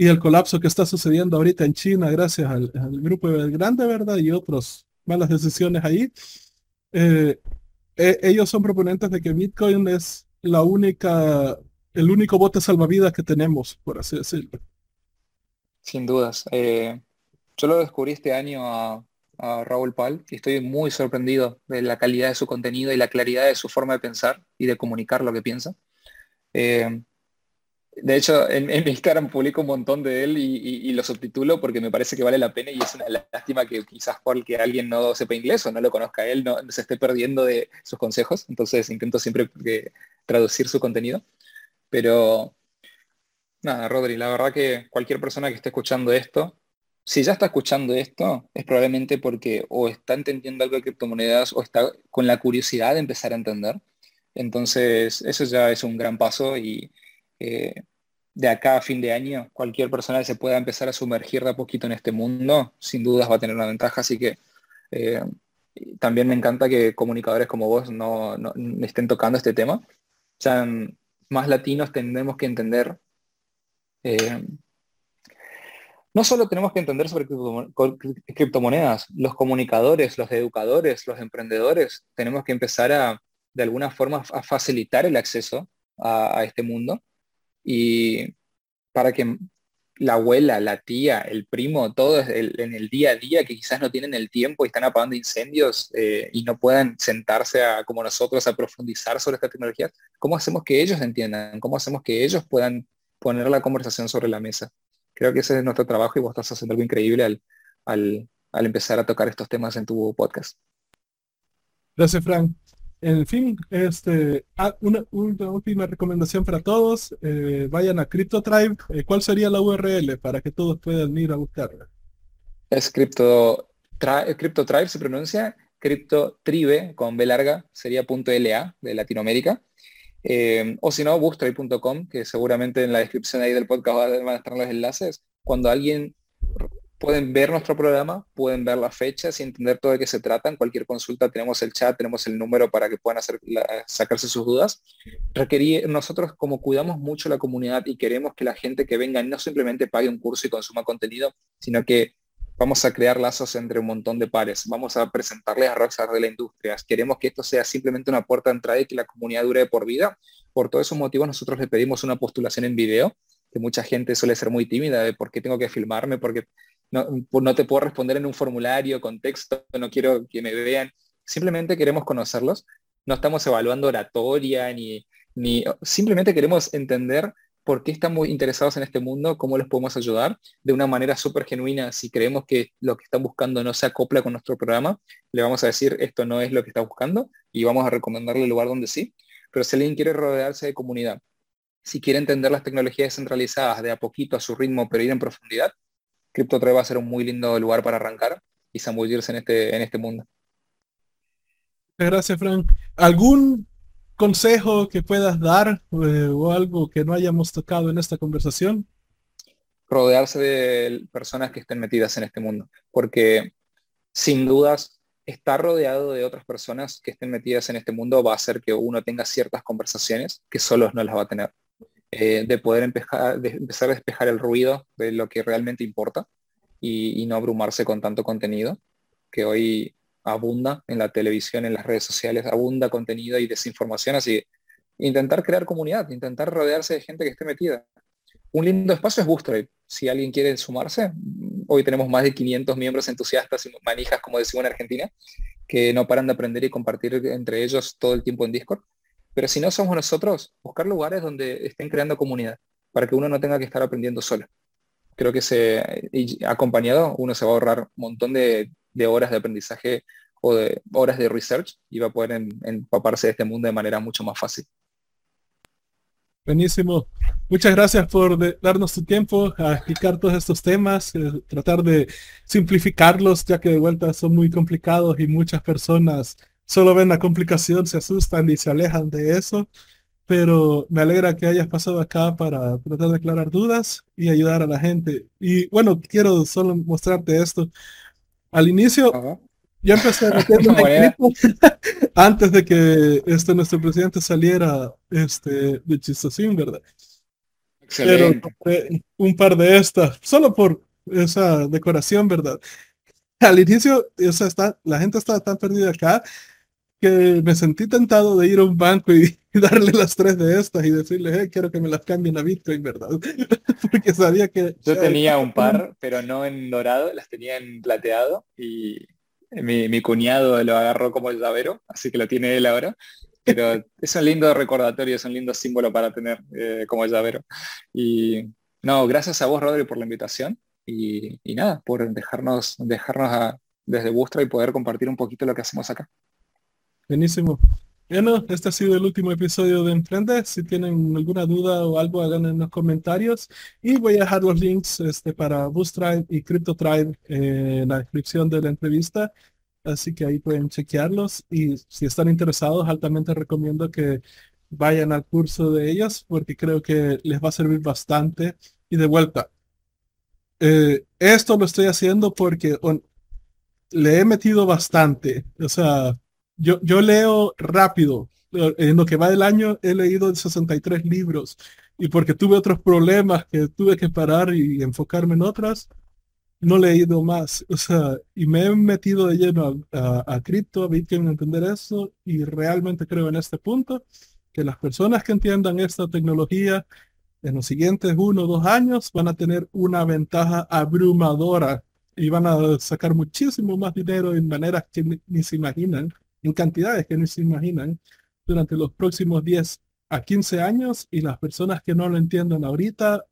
y el colapso que está sucediendo ahorita en China gracias al, grupo de Grande, ¿verdad? Y otras malas decisiones ahí. Eh, e, ellos son proponentes de que Bitcoin es la única, el único bote salvavidas que tenemos, por así decirlo. Sin dudas. Eh, yo lo descubrí este año a, Raúl Pal y estoy muy sorprendido de la calidad de su contenido y la claridad de su forma de pensar y de comunicar lo que piensa. Eh, de hecho, en, mi Instagram publico un montón de él y, lo subtitulo porque me parece que vale la pena y es una lástima que quizás porque alguien no sepa inglés o no lo conozca él, no, se esté perdiendo de sus consejos. Entonces intento siempre traducir su contenido. Pero nada, Rodri, la verdad que cualquier persona que esté escuchando esto, si ya está escuchando esto, es probablemente porque o está entendiendo algo de criptomonedas o está con la curiosidad de empezar a entender. Entonces, eso ya es un gran paso y eh, de acá a fin de año, cualquier persona que se pueda empezar a sumergir de a poquito en este mundo, sin dudas va a tener una ventaja. Así que eh, también me encanta que comunicadores como vos no, estén tocando este tema. Ya más latinos tendremos que entender. Eh, no solo tenemos que entender sobre criptomonedas, los comunicadores, los educadores, los emprendedores, tenemos que empezar a, de alguna forma, a facilitar el acceso a este mundo y para que la abuela, la tía, el primo, todos en el día a día que quizás no tienen el tiempo y están apagando incendios eh, y no puedan sentarse a, como nosotros a profundizar sobre esta tecnología, ¿cómo hacemos que ellos entiendan? ¿Cómo hacemos que ellos puedan poner la conversación sobre la mesa? Creo que ese es nuestro trabajo y vos estás haciendo algo increíble al, al, al empezar a tocar estos temas en tu podcast. Gracias, Frank. En fin, este, ah, una, última recomendación para todos. Eh, vayan a CryptoTribe. Eh, ¿Cuál sería la URL para que todos puedan ir a buscarla? Es Crypto, CryptoTribe, se pronuncia. CryptoTribe con B larga sería .la de Latinoamérica. Eh, o si no, boostray.com, que seguramente en la descripción ahí del podcast van a estar los enlaces. Cuando alguien pueden ver nuestro programa, pueden ver las fechas y entender todo de qué se trata. En cualquier consulta tenemos el chat, tenemos el número para que puedan sacarse sus dudas. Requerir, nosotros como cuidamos mucho la comunidad y queremos que la gente que venga no simplemente pague un curso y consuma contenido, sino que vamos a crear lazos entre un montón de pares, vamos a presentarles a rockstar de la industria, queremos que esto sea simplemente una puerta de entrada y que la comunidad dure por vida. Por todos esos motivos nosotros le pedimos una postulación en video, que mucha gente suele ser muy tímida de por qué tengo que filmarme, porque no, no te puedo responder en un formulario con texto, no quiero que me vean, simplemente queremos conocerlos, no estamos evaluando oratoria ni, ni simplemente queremos entender por qué están muy interesados en este mundo, cómo les podemos ayudar de una manera súper genuina. Si creemos que lo que están buscando no se acopla con nuestro programa, le vamos a decir esto no es lo que está buscando y vamos a recomendarle el lugar donde sí. Pero si alguien quiere rodearse de comunidad, si quiere entender las tecnologías descentralizadas de a poquito a su ritmo, pero ir en profundidad, CryptoTrade va a ser un muy lindo lugar para arrancar y zambullirse en este, en este mundo. Gracias, Frank. ¿Algún consejo que puedas dar eh, o algo que no hayamos tocado en esta conversación? Rodearse de personas que estén metidas en este mundo, porque sin dudas estar rodeado de otras personas que estén metidas en este mundo va a hacer que uno tenga ciertas conversaciones que solos no las va a tener. Eh, de poder empezar, a despejar el ruido de lo que realmente importa y, y no abrumarse con tanto contenido que hoy abunda en la televisión, en las redes sociales, abunda contenido y desinformación, así intentar crear comunidad, intentar rodearse de gente que esté metida. Un lindo espacio es Bootstrap. Si alguien quiere sumarse, hoy tenemos más de 500 miembros entusiastas y manijas, como decimos en Argentina, que no paran de aprender y compartir entre ellos todo el tiempo en Discord. Pero si no somos nosotros, buscar lugares donde estén creando comunidad, para que uno no tenga que estar aprendiendo solo. Creo que se, acompañado uno se va a ahorrar un montón de horas de aprendizaje o de horas de research y va a poder empaparse de este mundo de manera mucho más fácil. Buenísimo. Muchas gracias por darnos tu tiempo a explicar todos estos temas, eh, tratar de simplificarlos, ya que de vuelta son muy complicados y muchas personas solo ven la complicación, se asustan y se alejan de eso. Pero me alegra que hayas pasado acá para tratar de aclarar dudas y ayudar a la gente. Y bueno, quiero solo mostrarte esto. Al inicio, yo empecé a [LAUGHS] meterme [LAUGHS] antes de que este nuestro presidente saliera este, de chistosín, ¿verdad? Excelente. Pero un par de estas, solo por esa decoración, ¿verdad? Al inicio, esa está, la gente estaba tan perdida acá que me sentí tentado de ir a un banco y, [LAUGHS] darle las tres de estas y decirle, hey, quiero que me las cambien a Bitcoin, ¿verdad? [LAUGHS] Porque sabía que... Yo tenía un par, pero no en dorado, las tenía en plateado y mi, cuñado lo agarró como el llavero, así que lo tiene él ahora. Pero [LAUGHS] es un lindo recordatorio, es un lindo símbolo para tener eh, como llavero. Y no, gracias a vos, Rodri, por la invitación y, nada, por dejarnos, dejarnos desde vuestra y poder compartir un poquito lo que hacemos acá. Buenísimo. Bueno, este ha sido el último episodio de Emprende. Si tienen alguna duda o algo, hagan en los comentarios. Y voy a dejar los links este, para Bootstrap y CryptoTribe en la descripción de la entrevista. Así que ahí pueden chequearlos. Y si están interesados, altamente recomiendo que vayan al curso de ellos porque creo que les va a servir bastante. Y de vuelta, eh, esto lo estoy haciendo porque le he metido bastante. O sea, yo, leo rápido. En lo que va del año he leído 63 libros y porque tuve otros problemas que tuve que parar y enfocarme en otras, no he leído más. O sea, y me he metido de lleno a, a, cripto, a Bitcoin, a entender eso y realmente creo en este punto que las personas que entiendan esta tecnología en los siguientes uno o dos años van a tener una ventaja abrumadora y van a sacar muchísimo más dinero en maneras que ni se imaginan en cantidades que no se imaginan durante los próximos 10 a 15 años y las personas que no lo entiendan ahorita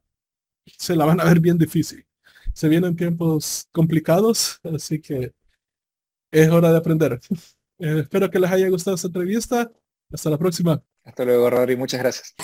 se la van a ver bien difícil. Se vienen tiempos complicados, así que es hora de aprender. Eh, espero que les haya gustado esta entrevista. Hasta la próxima. Hasta luego, Rodri. Muchas gracias.